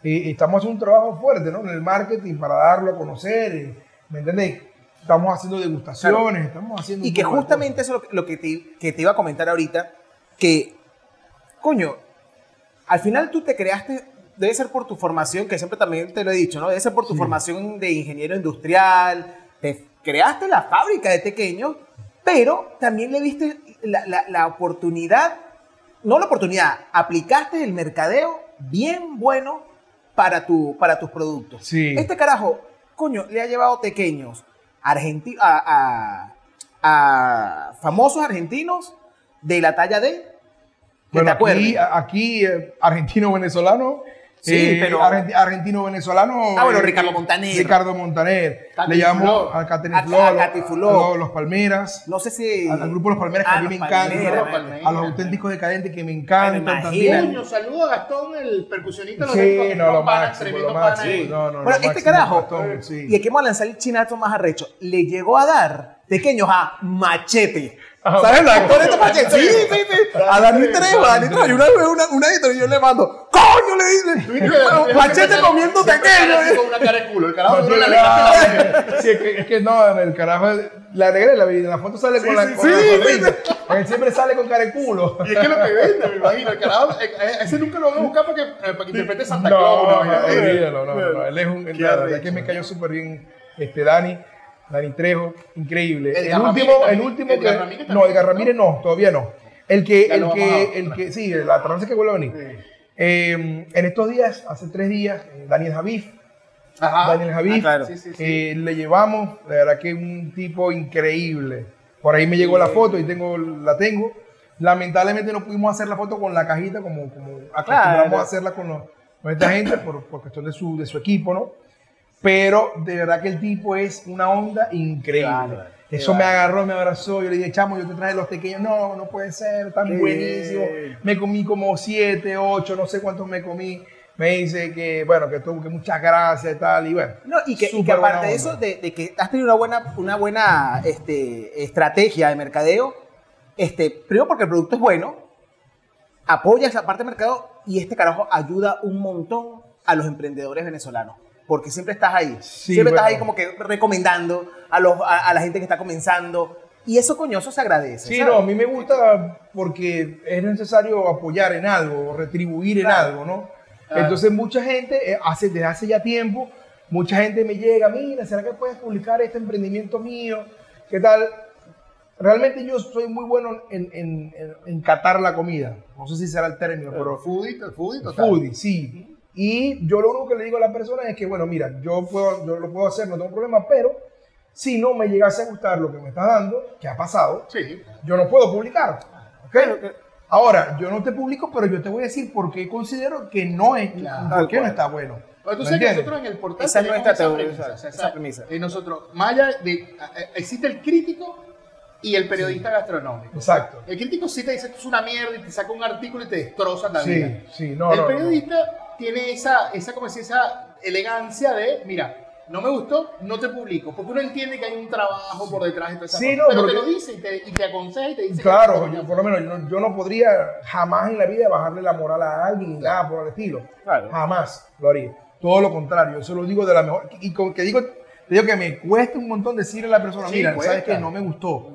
eh, estamos haciendo un trabajo fuerte ¿no? en el marketing para darlo a conocer. eh, ¿Me entendés? Estamos haciendo degustaciones, estamos haciendo. Y que justamente eso es lo que, te, que te iba a comentar ahorita, que, coño, al final tú te creaste, debe ser por tu formación, que siempre también te lo he dicho, ¿no? Debe ser por tu Sí. formación de ingeniero industrial, te creaste la fábrica de pequeños, pero también le viste la, la- la oportunidad, no la oportunidad, aplicaste el mercadeo bien bueno para, tu, para tus productos. Sí. Este carajo, coño, le ha llevado pequeños argenti- a, a- a famosos argentinos de la talla de. Que Bueno, te aquí, aquí eh, argentino-venezolano. Sí, eh, pero- argenti- argentino-venezolano. Ah, bueno, eh, Ricardo eh, Montaner. Ricardo Montaner. Cati Le llamamos a a los- Palmeras. No sé si. Al, al grupo Los Palmeras, que Ah, a mí me encanta. Palmeras, Los Palmeras. A los auténticos decadentes que me encantan también. Coño, saludo a Gastón, el percusionista. Sí, no, lo máximo, tremendo lo máximo. ahí. No, no, Bueno, este carajo, Gastón, sí. y aquí vamos a lanzar el chinazo más arrecho, le llegó a dar pequeños a Machete. Ah, ¿Sabes el actor este Dani Machete? Sí, sí, sí. A Dani Trejo, a Dani Trejo. Y una vez una, una y yo le mando, ¡coño! Le dice, Machete comiendo pequeño. Así Con una cara de culo. El carajo No, la sí, es que, es que no, el carajo, la negra la vida, en la foto sale con la, sí, con sí, la. Él siempre sale con cara de culo. Y es que lo que vende, me imagino. El carajo, eh, eh, ese nunca lo voy a buscar para que, eh, para que interprete Santa No, Claus. no, no, no, no, no, Él es un, que me cayó súper bien este Dani, Dani Trejo, increíble. Edgar el Ramírez último, el último Edgar que, Ramírez no, Edgar Ramírez no, todavía no. El que, Ya el que, el que, sí, la trance que vuelve a venir. Sí. Eh, en estos días, hace tres días, eh, Daniel Javif, Ajá. Daniel Javif, Ah, claro. Sí, sí, sí. eh, le llevamos, la verdad que es un tipo increíble. Por ahí me llegó la foto y tengo, la tengo. Lamentablemente no pudimos hacer la foto con la cajita como, como acostumbramos Claro. a hacerla con, los- con esta gente por, por cuestión de su, de su equipo, ¿no? Pero de verdad que el tipo es una onda increíble. Eso me agarró, me abrazó. Yo le dije, chamo, yo te traje los pequeños. No, no puede ser, tan Qué buenísimo. Me comí como siete, ocho, no sé cuántos me comí. Me dice que, bueno, que tuvo que muchas gracias y tal. Y bueno, No, y que, y que aparte de eso, de, de que has tenido una buena, una buena este, estrategia de mercadeo, este, primero porque el producto es bueno, apoyas la parte de mercado y este carajo ayuda un montón a los emprendedores venezolanos. Porque siempre estás ahí. Sí, siempre estás ahí como que recomendando a, los, a, a la gente que está comenzando. Y eso, coñoso, se agradece. Sí, ¿sabes? no, a mí me gusta porque es necesario apoyar en algo, retribuir en Claro. algo, ¿no? Claro. Entonces mucha gente, eh, hace, desde hace ya tiempo, mucha gente me llega, mira, ¿será que puedes publicar este emprendimiento mío? ¿Qué tal? Realmente yo soy muy bueno en, en, en- en catar la comida. No sé si será el término, pero Foodie, foodie total. foodie, sí. Y yo lo único que le digo a la persona es que, bueno, mira, yo, puedo, yo lo puedo hacer, no tengo problema, pero si no me llegase a gustar lo que me estás dando, que ha pasado, Sí. yo no puedo publicar. ¿ok? Ahora, yo no te publico, pero yo te voy a decir por qué considero que no es, Claro. por qué no está bueno. Pero tú ¿Me sabes que entiendes? nosotros en el portal Esa es tenemos nuestra esa teoría, premisa. esa- o sea, esa premisa. Y nosotros, más allá de... eh, existe el crítico y el periodista gastronómico. Exacto. El crítico sí te dice esto es una mierda y te saca un artículo y te destroza la vida. Sí, sí, no, el no, no. Tiene esa, esa, como decir, esa elegancia de, mira, no me gustó, no te publico. Porque uno entiende que hay un trabajo por detrás de toda esa Sí, cosa. no, Pero porque- te lo dice y te, y te aconseja y te dice... Claro, que- yo, por lo menos yo no, yo no podría jamás en la vida bajarle la moral a alguien ni nada por el estilo. Claro. Jamás lo haría. Todo lo contrario, se lo digo de la mejor. Y con que digo, te digo que me cuesta un montón decirle a la persona, Sí, mira, cuesta. sabes que no me gustó.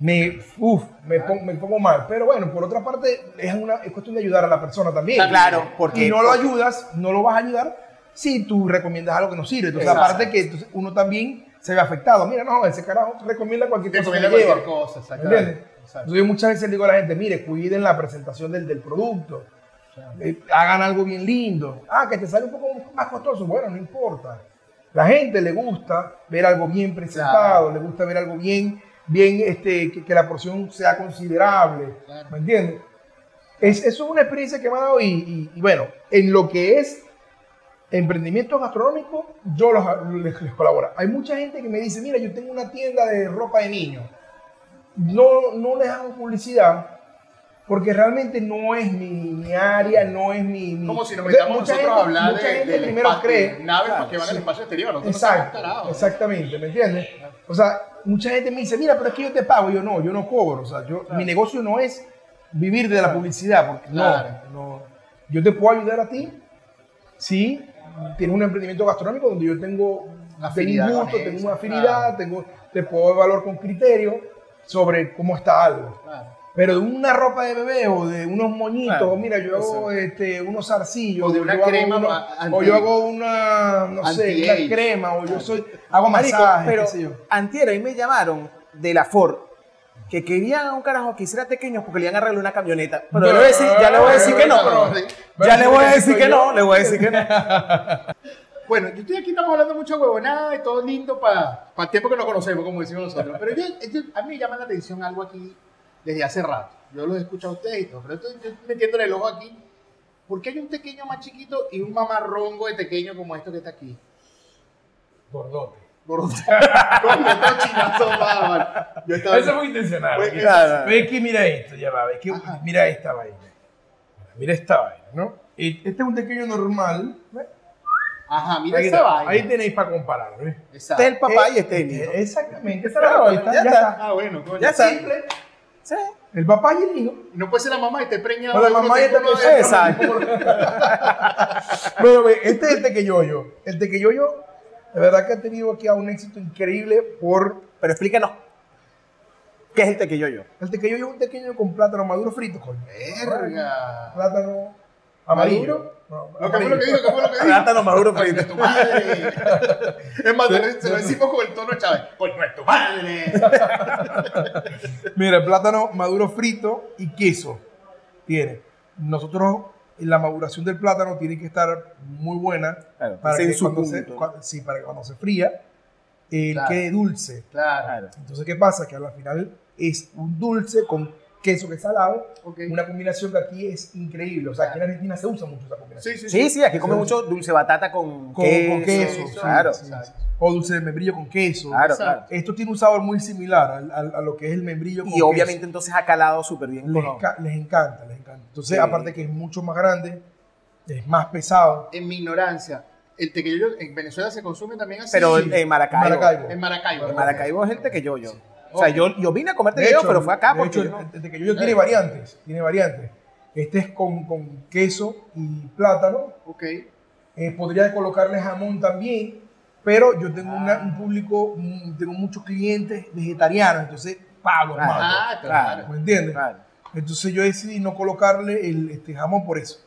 Me, uf, me, pongo, me pongo mal. Pero bueno, por otra parte, es, una, es cuestión de ayudar a la persona también. Está claro, porque- Y no lo ayudas, no lo vas a ayudar si tú recomiendas algo que no sirve. Entonces, Exacto. aparte que entonces, uno también se ve afectado. Mira, no, ese carajo recomienda cualquier cosa recomienda lleva. cualquier cosa, ¿Me exactamente. entiendes? Entonces, yo muchas veces le digo a la gente, mire, cuiden la presentación del, del producto. Eh, hagan algo bien lindo. Ah, que te sale un poco más costoso. Bueno, no importa. La gente le gusta ver algo bien presentado, le gusta ver algo bien, bien, este, que, que la porción sea considerable. Claro. ¿Me entiendes? Es, eso es una experiencia que me ha dado y, y- y bueno, en lo que es emprendimiento gastronómico, yo los, les, les colaboro. Hay mucha gente que me dice, mira, yo tengo una tienda de ropa de niños. No, no les hago publicidad porque realmente no es mi, mi área, no es mi... mi- Como si nos Mucha metamos nosotros gente- a hablar mucha de, gente del primero espacio, cree... naves Claro, que van sí. al espacio exterior. Nosotros Exacto, exactamente, ¿me entiendes? O sea, mucha gente me dice, mira, pero es que yo te pago. Yo no, yo no cobro. O sea, yo, mi negocio no es vivir de la publicidad, porque no, Claro. no. Yo te puedo ayudar a ti si tienes un emprendimiento gastronómico donde yo tengo tengo un gusto, tengo una afinidad, claro. tengo, te puedo evaluar con criterio sobre cómo está algo. Claro. Pero de una ropa de bebé o de unos moñitos, Claro, o mira, yo hago este, unos zarcillos, O de una crema uno- anti- o yo hago una, no sé, una crema, o yo soy, hago Marico, masajes, pero qué sé yo. antier ahí me llamaron de la Ford que querían a un carajo que hiciera pequeños porque le iban a arreglar una camioneta. Pero yo le voy a decir, ya le voy a decir que no. Pero- Ya le voy a decir que no, le voy a decir que no. *laughs* Bueno, yo estoy aquí, estamos hablando mucha huevonada y todo lindo para el tiempo que nos conocemos, como decimos nosotros. Pero yo, yo- a mí me llama la atención algo aquí desde hace rato. Yo los he escuchado a ustedes y todo, pero estoy, estoy metiéndole el ojo aquí. ¿Por qué hay un tequeño más chiquito y un mamarrongo de tequeño como esto que está aquí? Gordote. Gordo. *laughs* Coño, estos chinazos, va, vale. Yo estaba- Eso fue intencional. Pues, porque- claro. Ve que mira esto, ya va, ve que Ajá. mira esta vaina. Mira esta vaina, ¿no? Este es un pequeño normal. ¿ves? Ajá, mira Ahí, esa vaina. Ahí tenéis para comparar, ¿ves? Exacto. Este es el papá y este es el Eh, hijo. Exactamente, esa es la respuesta. ya Ya, está. está. Ah, bueno, coño. Ya está. Simple. Sí. El papá y el hijo. No puede ser la mamá y te preña. O la mamá y tequeño. de- Exacto. *laughs* Bueno, este es el tequeyoyo. El tequeyoyo, de verdad que ha tenido aquí a un éxito increíble por... Pero explícanos, ¿qué es el tequilloyo? El tequeyoyo es un tequeño con plátano maduro frito, coño. Verga. Plátano amarillo. ¿Maduro? No, Lo que fue lo que dijo, ¿qué fue lo que dijo? Plátano maduro frito. tu madre. Es más, se lo- decimos con el tono Chávez. Coño, es tu madre. Mira, plátano maduro frito y queso tiene. Nosotros, la maduración del plátano tiene que estar muy buena Claro, para que que, cuando se, sí, para que cuando se fría, eh, Claro. quede dulce. Claro. Claro. Entonces, ¿qué pasa? Que al final es un dulce con queso que es salado, una combinación que aquí es increíble. O sea, aquí en Argentina se usa mucho esa combinación. Sí, sí, Sí, sí, aquí come mucho dulce batata con, Con queso. con queso, sí, claro, sí, exacto. sí. O dulce de membrillo con queso. claro, claro. Esto tiene un sabor muy similar al- al- a, lo que es el membrillo con Y obviamente queso. entonces ha calado súper bien les, encanta, les encanta. Entonces, Sí. aparte que es mucho más grande, es más pesado. En mi ignorancia, el tequillo en Venezuela se consume también así. Pero en Maracaibo. Maracaibo. En Maracaibo. En Maracaibo es el tequilloyo. O sea, yo, yo vine a comer De hecho, pero fue acá de porque hecho, yo no- el, el tequillo tiene variantes, tiene variantes. Este es con, con queso y plátano. Ok. Eh, podría colocarle jamón también, pero yo tengo una- un público, mm, tengo muchos clientes vegetarianos, entonces pago, Claro. Ah, claro. ¿Me entiendes? Claro. Entonces yo decidí no colocarle el este, jamón por eso.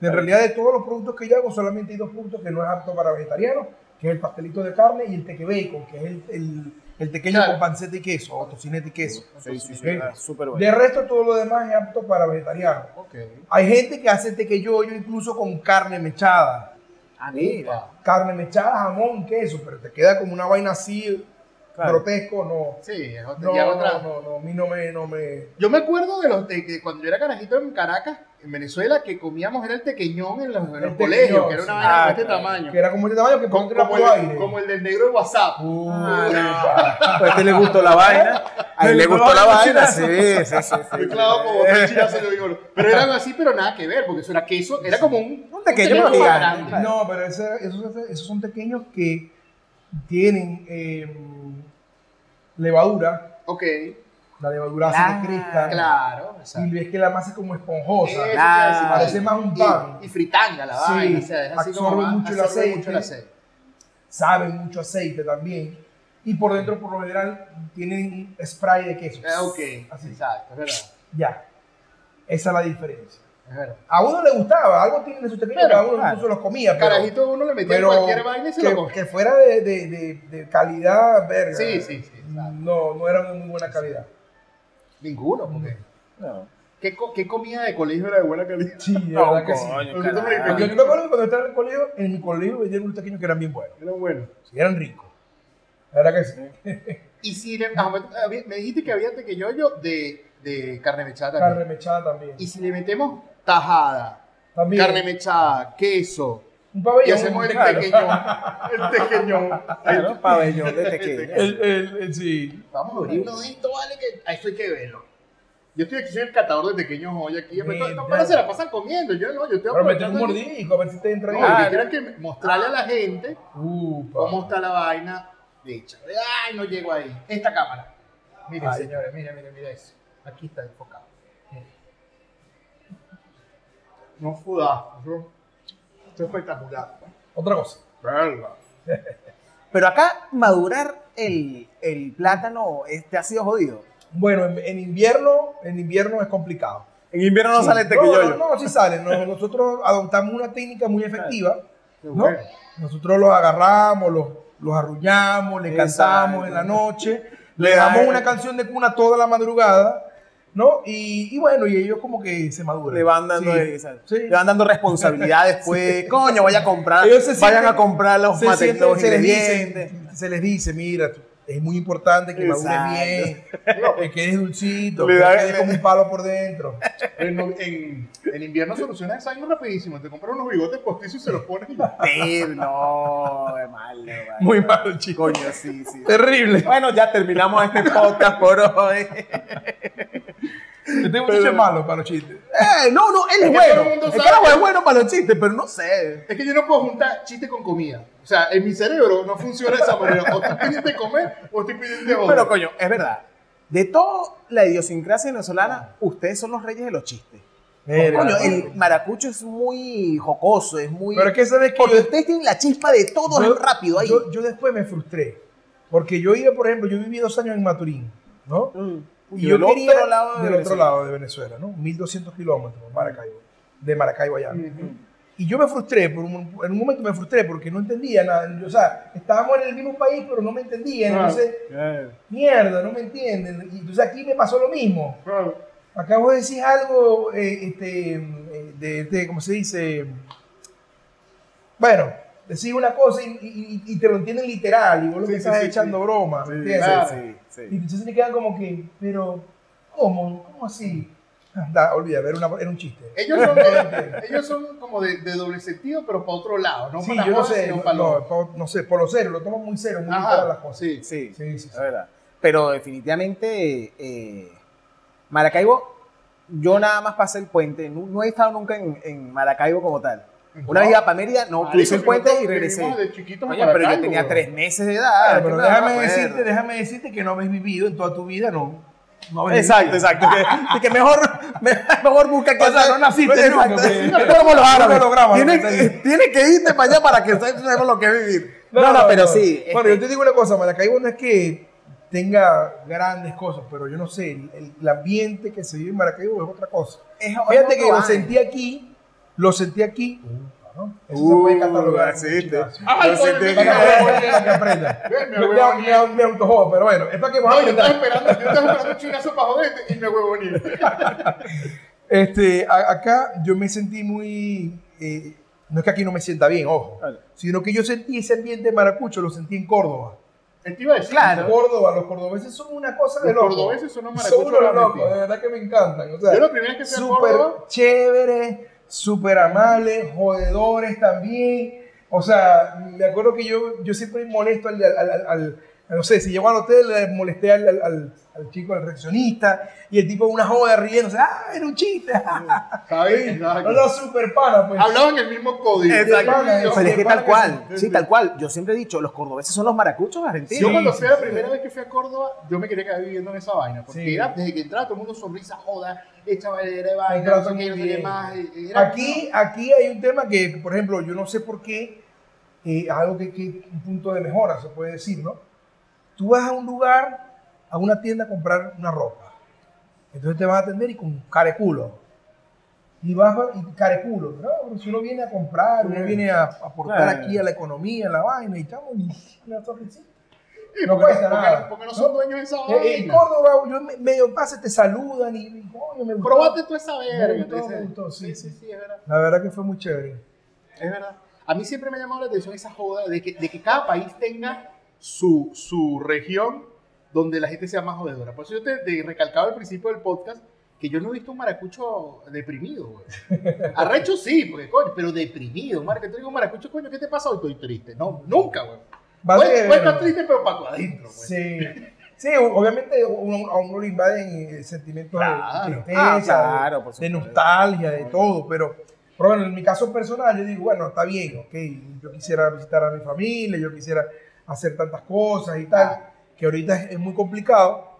En realidad de todos los productos que yo hago, solamente hay dos productos que no es apto para vegetarianos, que es el pastelito de carne y el teque bacon, que es el, el, el tequeño Claro. con panceta y queso, o tocineta y queso. Sí, sí, sí, ah, súper bueno. De resto, todo lo demás es apto para vegetarianos. Ok. Hay gente que hace tequeyoyo incluso con carne mechada. Ah, mira. Carne mechada, jamón, queso, pero te queda como una vaina así, Claro. grotesco, no. Sí, es otra. No, ya otra- no, no, a mí no me, no me... Yo me acuerdo de los de que cuando yo era carajito en Caracas, en Venezuela, que comíamos era el tequeñón en los, en los colegios, que era una vaina Ah, de este claro. tamaño. Que era como este tamaño que Como, como el, aire. como el del negro de WhatsApp. Uy, Ah, pa. *laughs* Pues a este le gustó la vaina. A él le gustó la vaina, sí, sí, sí. como de Pero eran así, pero nada que ver, porque eso era queso, era como un, Un tequeño, gigante. No, pero ese- esos, esos son pequeños que tienen eh, levadura. Ok, La levadura hace Claro, que crezca. claro. Y ves que la masa es como esponjosa. Claro. Parece más un pan. Y, fritanga la Sí, vaina, o sea, es así como absorbe mucho el aceite. mucho el aceite. Saben mucho aceite también. Y por dentro, por lo general, tienen spray de queso. Ah, ok, Así. exacto, es verdad. Ya. Esa es la diferencia. A uno le gustaba, algo tiene de su Pero, cada uno claro. incluso los comía. Pero, Carajito uno le metía pero cualquier vaina y se que, lo comía. que fuera de, de, de, de calidad, verga. Sí, sí, sí. No, no era de muy buena calidad. Ninguno, porque. No. ¿Qué, ¿Qué comida de colegio era de buena calidad? Sí, de *laughs* No, que sí. Porque yo me acuerdo que cuando estaba en el colegio, en mi colegio vendían unos tequeños que eran bien buenos. Era bueno. Sí, eran ricos. La verdad que sí. Y si le- ah, me- dijiste que había tequeño de, de carne mechada también. Carne mechada también. Y si le metemos tajada, También. carne mechada, queso, Un pabellón. y hacemos el claro. tequeño, *laughs* el tequeño. Claro, pabellón de tequillo. El, el, el- sí. Vamos a abrir uno de estos, vale, que a eso hay que verlo. Yo estoy aquí, soy el catador de tequeños hoy aquí. pero ya. panas se la pasan comiendo. Yo no, yo estoy Pero un mordico, a ver si te entra No, que que mostrarle a la gente Upa. cómo está la vaina hecha. Ay, no llego ahí. Esta cámara. Miren, señores, miren, miren, miren eso. Aquí está enfocado. No jodas. Eso, eso es espectacular. Otra cosa. Verga. *laughs* Pero acá madurar el, el plátano este ha sido jodido. Bueno, en, en invierno, en invierno es complicado. En invierno no Sí. sale el No. No, no, sí sale. No, nosotros adoptamos una técnica muy efectiva. ¿no? Nosotros los agarramos, los, los arrullamos, le cantamos en la noche, le damos da- una canción de cuna toda la madrugada ¿no? Y, y bueno, y ellos como que se maduran. Le van dando, Sí. esa- Sí. le van dando responsabilidad después. *laughs* Coño, vaya a comprar. Ellos se vayan sienten- a comprar los, se, mate- sienten- los se les dice, se les dice, mira, es muy importante que madure Exacto. bien, que quedes dulcito, que da- quede le- como un palo por dentro. En, en, en invierno solucionas esa vaina rapidísimo. Te compras unos bigotes postizos y se los pones y ya. Sí, no, es malo. Muy malo, chico. Coño, sí, sí. Terrible. Bueno, ya terminamos este podcast por hoy. Este muchacho es malo para los chistes. Eh, no, no, él es, que bueno. todo el mundo El sabe carajo que- es bueno para los chistes, pero no sé. Es que yo no puedo juntar chiste con comida. O sea, en mi cerebro no funciona de esa manera. O estoy pendiente de comer o estoy pendiente de joder. Pero coño, es verdad. De toda la idiosincrasia venezolana, ustedes son los reyes de los chistes. Mira. Coño, el maracucho es muy jocoso, es muy... Pero es que sabes que Porque yo, ustedes tienen la chispa de todo yo- rápido ahí. yo, yo después me frustré. Porque yo iba, por ejemplo, yo viví dos años en Maturín, ¿no? Mm. Y del quería, otro lado de del otro lado de Venezuela, ¿no? 1200 kilómetros, Maracaibo. De Maracaibo allá. Y yo me frustré, por un, en un momento me frustré porque no entendía nada. O sea, estábamos en el mismo país, pero no me entendían. Claro. Entonces, mierda, no me entienden. Y entonces aquí me pasó lo mismo. Claro. Acá vos decís algo, eh, este, eh, de, de- ¿cómo se dice? Bueno, decís una cosa y, y- y te lo entienden literal y vos lo Sí, que sí, estás sí, echando sí. broma, ¿me entiendes? claro. Sí, sí. Y entonces te quedan como que, pero, ¿cómo? ¿Cómo así? Da, olvida, era, una- era un chiste. Ellos son, de- ellos son como de, de doble sentido, pero para otro lado. No sí, para yo no sé, sino no, para no, no sé, por lo serio, lo tomo muy serio, muy literal las cosas. sí. Sí, Sí, sí, sí. verdad. Pero definitivamente, eh, Maracaibo, yo nada más pasé el puente. No, no he estado nunca en, en Maracaibo como tal. Una vez iba para Mérida, no, Marico, crucé el puente y regresé. de chiquitos Coño, pero yo tenía tres meses de edad. Pero no déjame decirte, déjame decirte que no habéis vivido en toda tu vida, no. no Exacto, vivido. exacto. Que, y que mejor, me- mejor busca que O sea, no naciste Exacto. nunca, es como los árabes. Tienes, ¿no? que- tienes que irte para allá para que sepas lo que es vivir. No, no, pero sí. Bueno, este, yo te digo una cosa, Maracaibo no es que tenga grandes cosas, pero yo no sé, el, el ambiente que se vive en Maracaibo es otra cosa. es- Fíjate que lo sentí aquí, lo sentí aquí. ¿no? Eso se Uh, puede catalogar. sí, te-. Ay, Lo sentí me me autojodo, pero bueno, es para que vos No, yo estaba aprendas. esperando, yo estaba esperando un chingazo para joderte y me huevo ni. *laughs* Este, a- acá yo me sentí muy. eh, no es que aquí no me sienta bien, ojo, Claro. sino que yo sentí ese ambiente de maracucho, lo sentí en Córdoba. Iba a decir. Claro. Córdoba, los cordobeses son una cosa de Los loco. cordobeses son unos Son maracuchos unos locos, de verdad que me encantan. O sea, Yo la primera vez que fui a súper Córdoba, chévere, súper amables, jodedores también. O sea, me acuerdo que yo, yo siempre molesto al, no sé, si llego al hotel, le molesté al, al- al- al chico, al recepcionista, y el tipo una joda riéndose, ah, era un chiste. ¿sabes? no, no, pana, pues. Hablaban el mismo código. Exacto. Pero es que tal cual, sí, tal cual. Yo siempre he dicho, los cordobeses son los maracuchos argentinos. Yo cuando Sí, fui la sí, primera sí. vez que fui a Córdoba, yo me quería quedar viviendo en esa vaina. Porque Sí. era desde que entraba todo el mundo sonrisa, joda, echa vaina vaina, no sé más. Aquí, aquí hay un tema que, por ejemplo, yo no sé por qué, eh, algo que, que un punto de mejora se puede decir, ¿no? Tú vas a un lugar, a una tienda a comprar una ropa. Entonces te van a atender y con careculo. Y vas a- y careculo, ¿no? Si uno viene a comprar, uno viene a aportar Claro. aquí a la economía, a la vaina, y estamos y *laughs* una sonrisita. Sí, no porque- cuesta porque- nada, Porque no son dueños de esa Eh, En vaina. Córdoba, yo me- medio pase, te saludan y, y, coño, me gustó. Probate tú esa verga. Me gustó, sí. sí, sí, es verdad. La verdad que fue muy chévere. Es verdad. A mí siempre me ha llamado la atención esa joda de que, de que cada país tenga su, su región donde la gente sea más jodedora. Por eso yo te, te recalcaba al principio del podcast que yo no he visto un maracucho deprimido, güey. *laughs* Arrecho sí, porque coño, pero deprimido. Marca, te digo maracucho, coño, ¿qué te pasa hoy? Estoy triste. No, nunca, güey. Puedes estar triste, pero para tu adentro, güey. Sí. Sí, obviamente uno- a uno le invaden sentimientos de- Claro. de tristeza, Ah, claro, de, nostalgia, de todo, pero, pero bueno, en mi caso personal yo digo, bueno, está bien, ok, yo quisiera visitar a mi familia, yo quisiera hacer tantas cosas y tal, que ahorita es, es muy complicado,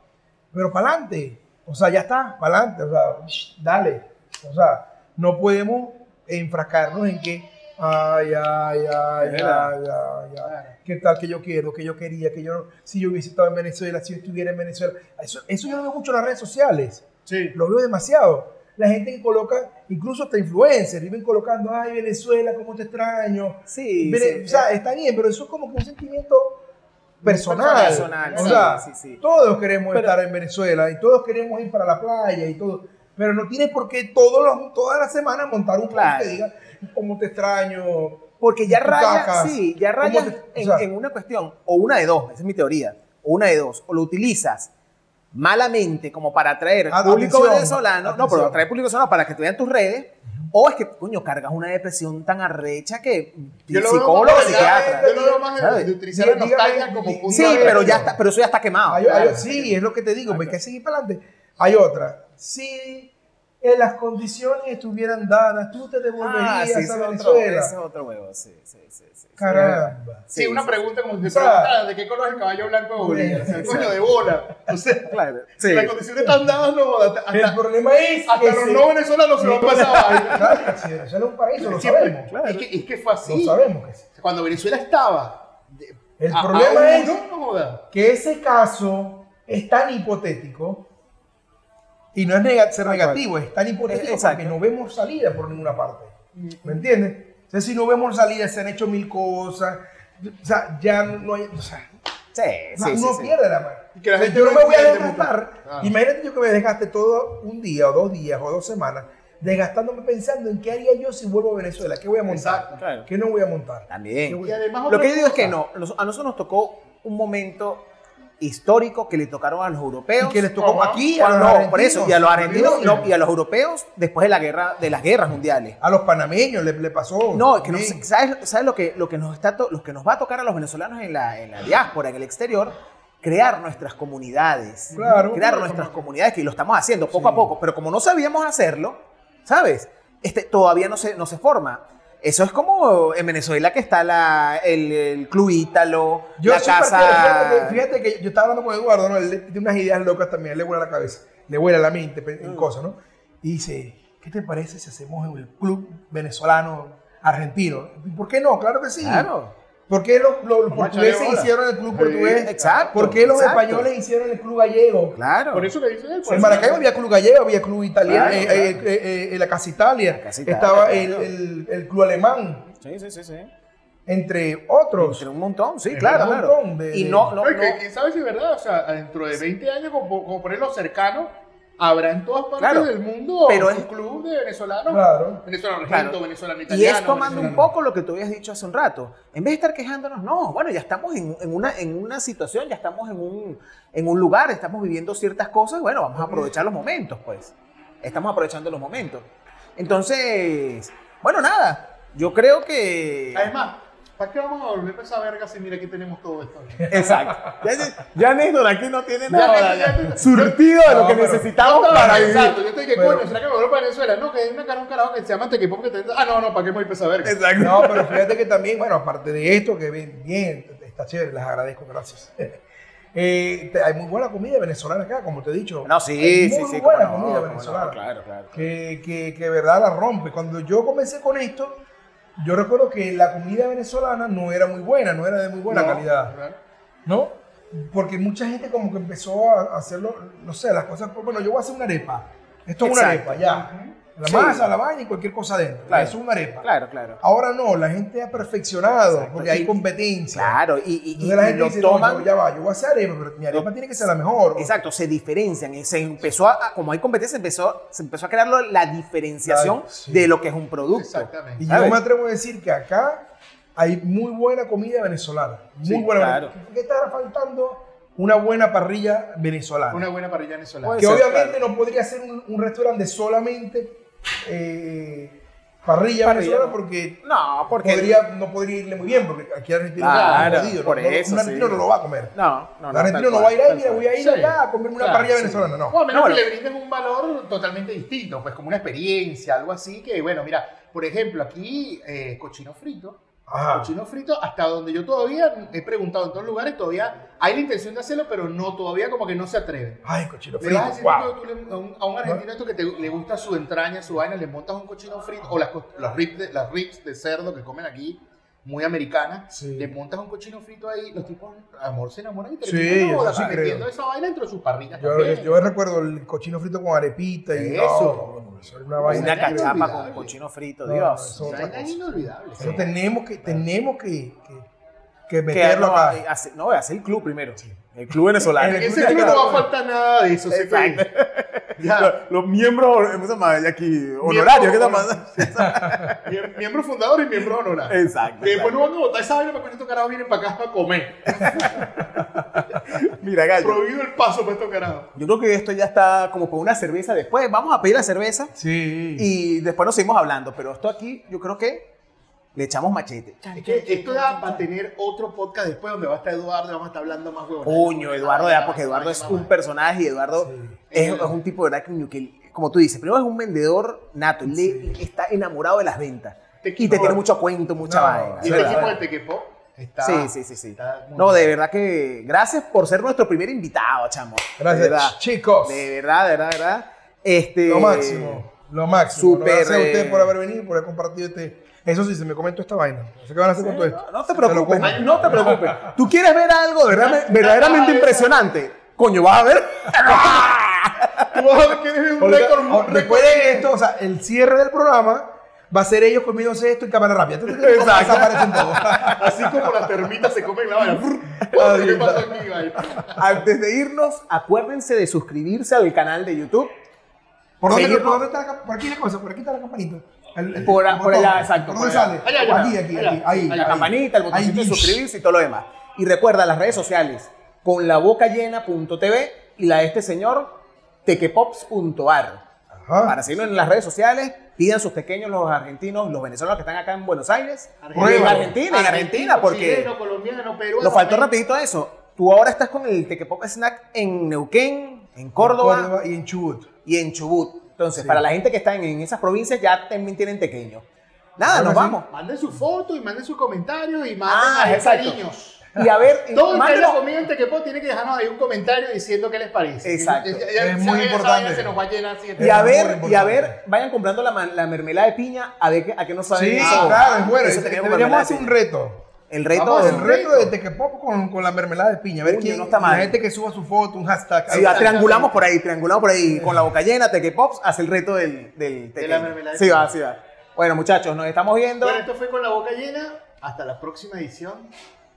pero para adelante, o sea, ya está, para adelante, o sea, shh, dale, o sea, no podemos enfrascarnos en que, ay, ay, ay, ay, ay, ay, Claro. qué tal que yo quiero, que yo quería, que yo, si yo hubiese estado en Venezuela, si yo estuviera en Venezuela, eso, eso yo lo veo mucho en las redes sociales, Sí. lo veo demasiado. La gente que coloca, incluso hasta influencers, viven colocando, ay, Venezuela, cómo te extraño. Sí, Vene- sí. o sea, está bien, pero eso es como que un sentimiento personal. Personal, o sea, sí, sí. todos queremos Pero- estar en Venezuela y todos queremos ir para la playa y todo. Pero no tienes por qué todos los, todas las semanas montar un Claro. que diga cómo te extraño. Porque ya raya, sí, ya ¿Cómo raya te- o en, sea- en una cuestión, o una de dos, esa es mi teoría, o una de dos, o lo utilizas malamente como para atraer Ah, público atención, venezolano, no, pero atraer público venezolano para que te vean tus redes, o es que, coño, cargas una depresión tan arrecha que Yo lo veo psicólogo, más de- psiquiatra. Yo lo veo más de, utilizar la nostalgia como punto Sí, de pero ya está, pero eso ya está quemado. Hay- hay- sí, es lo que te digo, me hay que seguir para adelante. Hay otra. Si en las condiciones estuvieran dadas, tú te devolverías Ah, sí, a Venezuela. ese es otro huevo, sí, sí, sí. sí. Caramba. Sí, Sí, una pregunta como si te O sea- preguntara de qué color es el caballo blanco de Bolivia. O el coño de bola. O sea, Claro, sí. las condiciones están dadas, no, hasta, El problema es hasta que los no venezolanos se lo han pasado ahí. *laughs* Claro, si Venezuela es un paraíso, lo Siempre- sabemos. Es, que, es que fue Lo así. sabemos que sí. Cuando Venezuela estaba. de- El a- a problema uno, es- que ese caso es tan hipotético y no es ser negativo, es tan hipotético Eh, exacto. porque no vemos salida por ninguna parte. ¿Me entiendes? O sea, si no vemos salida, se han hecho mil cosas. O sea, ya no hay. O sea, Sí, sí, sí, uno sí. pierde la mano. Y que la O sea, gente yo no me voy a desgastar. Ah. Imagínate yo que me desgaste todo un día o dos días o dos semanas desgastándome pensando en qué haría yo si vuelvo a Venezuela, qué voy a montar, Exacto. Claro. qué no voy a montar. También. ¿Qué voy Y a- además Lo que yo digo es que no, a nosotros nos tocó un momento histórico que le tocaron a los europeos. Y que les tocó aquí a los por eso, y a los argentinos no, y a los europeos después de la guerra, de las guerras mundiales. A los panameños le, le pasó. No, que no ¿sabes, sabes lo, que, lo, que nos está lo que nos va a tocar a los venezolanos en la, en la diáspora, en el exterior? Crear nuestras comunidades. Claro. Crear Claro, nuestras comunidades, que lo estamos haciendo poco Sí. a poco. Pero como no sabíamos hacerlo, ¿sabes? Este, todavía no se, no se forma. Eso es como en Venezuela que está la, el, el club Ítalo, Yo la casa... fíjate, que, fíjate que yo estaba hablando con Eduardo, ¿no? Él tiene unas ideas locas también, él le vuela la cabeza, le vuela la mente pe- Mm. en cosas, ¿no? Y dice, ¿qué te parece si hacemos el club venezolano argentino? ¿Y ¿Por qué no? Claro que sí. Claro. ¿Por qué los, los a portugueses hicieron el club Sí, portugués? exacto, ¿Por qué los exacto. españoles hicieron el club gallego? Claro. Por eso que dice él. En Maracaibo había club gallego, había club italiano, Claro, eh, claro. eh, eh, eh, la Casa Italia, La Casa Italia, estaba claro. el, el- el club alemán, Sí, sí, sí, sí. entre otros. Entre un montón, sí, claro, un claro. montón de- y no, no, No, que- no- quién sabe si es verdad, o sea, dentro de 20 años, como, como ponerlo cercano, habrá en todas partes Claro, del mundo pero un es- club de venezolanos. Claro. Venezolano argento, Claro. venezolano Y italiano. es tomando un poco lo que tú habías dicho hace un rato. En vez de estar quejándonos, no, bueno, ya estamos en, en una, en una situación, ya estamos en un, en un lugar, estamos viviendo ciertas cosas, bueno, vamos a aprovechar los momentos, pues. Estamos aprovechando los momentos. Entonces, bueno, nada, yo creo que... Además, ¿para qué vamos a volver a esa verga si mira aquí tenemos todo esto? Exacto. Ya, ya Néstor aquí no tiene nada ya, ya ya. surtido de lo que pero- necesitamos para vivir. pensando, Yo estoy que Pero- coño, ¿será que me vuelvo para Venezuela? No, que hay una cara, un carajo que se llama Tequipop que te Ah, no, no, ¿para qué me voy a esa verga? Exacto. No, pero fíjate que también, bueno, aparte de esto, que bien, bien, está chévere, les agradezco, gracias. *laughs* Eh, te- hay muy buena comida venezolana acá, como te he dicho. No, sí, Hay sí, muy sí. buena cómo no, comida venezolana. claro, claro. Que, que, que de verdad la rompe. Cuando yo comencé con esto, yo recuerdo que la comida venezolana no era muy buena, no era de muy buena No, calidad. claro. ¿no? Porque mucha gente como que empezó a hacerlo, no sé, las cosas, bueno, yo voy a hacer una arepa. Esto es una arepa, ya. La Sí. masa, la vaina y cualquier cosa dentro. Claro. Eso es una arepa. Claro, claro. Ahora no, la gente ha perfeccionado Exacto. porque hay competencia. Claro, y, y, y- Entonces la y gente lo dice, no, toman... yo ya va, yo voy a hacer arepa, pero mi arepa tiene que ser la mejor. Exacto, se diferencian. y Se empezó a, como hay competencia, empezó, se empezó a crear la diferenciación Claro, sí. de lo que es un producto. Exactamente. Y ¿sabes? yo me atrevo a decir que acá hay muy buena comida venezolana. Muy Sí, buena. claro. ¿Qué estará faltando? Una buena parrilla venezolana. Una buena parrilla venezolana. Que ser, obviamente no podría ser un, un restaurante solamente eh, parrilla, Parrilla, venezolana ¿no? porque No, porque... podría, no podría irle muy bien porque aquí Argentina Claro, jodido, por ¿no? eso, un argentino sí. no lo va a comer. No, no, el argentino no va a ir ahí, mira, voy a ir Sí. allá a comer una Claro, parrilla sí. venezolana, no. O a menos No, bueno. que le brinden un valor totalmente distinto, pues como una experiencia, algo así que, bueno, mira, por ejemplo, aquí eh, cochino frito. Ajá. Cochino frito, hasta donde yo todavía he preguntado en todos lugares, todavía hay la intención de hacerlo, pero no, todavía como que no se atreven. Ay, cochino Le vas a frito, decir wow. tú- le- a, un, a un argentino esto que te- le gusta su entraña, su vaina, le montas un cochino frito, o las, los ribs de, las ribs de cerdo que comen aquí, muy americanas, Sí. le montas un cochino frito ahí, los tipos, amor, se enamoran y te Sí, bodas, sí metiendo creo. esa vaina entre sus parrillas Yo, yo recuerdo el cochino frito con arepita y Eso. no, eso es una vaina. Una cachapa con cochino frito, No, Dios. eso- Esa es inolvidable. Eso tenemos que, tenemos que, que- que meterlo no, acá. hace- no, hace el club primero. El club venezolano. El En ese club no va a faltar nada de eso. que- Exacto. Ya. Los, miembros, ¿cómo se llama? Y aquí, honorarios, ¿qué? *laughs* Mie- Miembro fundador y miembro honorario. Exacto. Que después no van a votar esa vaina para cuando estos carajos vienen para acá a comer. *laughs* Mira, gallo. Prohibido el paso para estos carajos. Yo creo que esto ya está como con una cerveza después. Vamos a pedir la cerveza Sí. y después nos seguimos hablando. Pero esto aquí, yo creo que le echamos machete. Es que esto da para tener otro podcast después donde va a estar Eduardo y vamos a estar hablando más huevos. Coño, Eduardo, ya, porque Eduardo es un personaje y Eduardo es, es un tipo de verdad que, como tú dices, primero es un vendedor nato, le- está enamorado de las ventas. Te Y te tiene mucho cuento, mucha No, vaina. Y este verdad. equipo de Tequepo está. Sí, sí, sí, sí. No, bien. de verdad que gracias por ser nuestro primer invitado, chamo. Gracias, De verdad. chicos. De verdad, de verdad, de verdad. Este, Lo máximo. Lo máximo. Súper, Gracias a eh, ustedes por haber venido, por haber compartido este. Eso sí, se me comentó esta vaina. No sé qué van a hacer con todo esto. No, te preocupes, no te preocupes. *laughs* ¿Tú quieres ver algo *laughs* verdaderamente, verdaderamente impresionante? Coño, vas a ver. *laughs* Tú vas a ver que un récord. después de esto, o sea, el cierre del programa va a ser ellos comiéndose esto en cámara rápida. Exacto. Desaparecen todos. Así como las termitas se comen la vaina. ¿Qué pasó aquí, vaina? Antes de irnos, acuérdense de suscribirse al canal de YouTube. ¿Por dónde, por dónde está la Por aquí la cosa, por aquí está la campanita. El- el- Por- por allá, exacto, ¿Por por dónde sale? Allá, allá. aquí, aquí, Allá. aquí. Ahí, La ahí. campanita, el botoncito de suscribirse y todo lo demás. Y recuerda las redes sociales con la boca llena.tv y la de este señor tequepops.ar. Para seguirnos en las redes sociales, pidan sus pequeños los argentinos, los venezolanos que están acá en Buenos Aires. Y en. Argentina, en Argentina, porque Chileno, colombiano, peruano. nos faltó rapidito eso. Tú ahora estás con el Tequepop Snack en Neuquén, en Córdoba, Córdoba y en Chubut. y en Chubut. Entonces, Sí. para la gente que está en, en esas provincias ya también tienen tequeño. Nada, Ahora nos sí. vamos. Manden su foto y manden sus comentarios y manden Ah, cariños. Y a ver, Todo el que comido en Tequepo tiene que dejarnos ahí un comentario diciendo qué les parece. Exacto. Ya- ya- Es muy importante. vaina se nos va a llenar así. Y a ver, y a ver, vayan comprando la, la mermelada de piña a ver a qué nos saben Sí, eso. claro, es bueno. Eso Deberíamos mermelada hacer de un piña. reto. El reto Vamos El reto reto. de Tequepop con, con la mermelada de piña. A ver Uy, quién, no está mal. La gente que suba su foto, un hashtag. Sí, va, triangulamos por ahí, triangulamos por ahí. Con la boca llena, Tequepops hace el reto del, del De la mermelada de Sí va, sí va. Bueno, muchachos, nos estamos viendo. Bueno, esto fue con la boca llena. Hasta la próxima edición.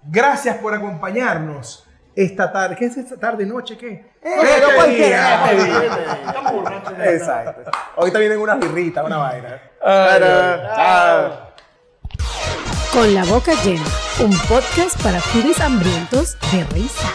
Gracias por acompañarnos esta tarde. ¿Qué es esta tarde, noche? ¿Qué? Pero Este cualquiera, este. Exacto. Ahorita vienen unas birritas, una vaina. Ay, Chao. Con la boca llena, un podcast para foodies hambrientos de risa.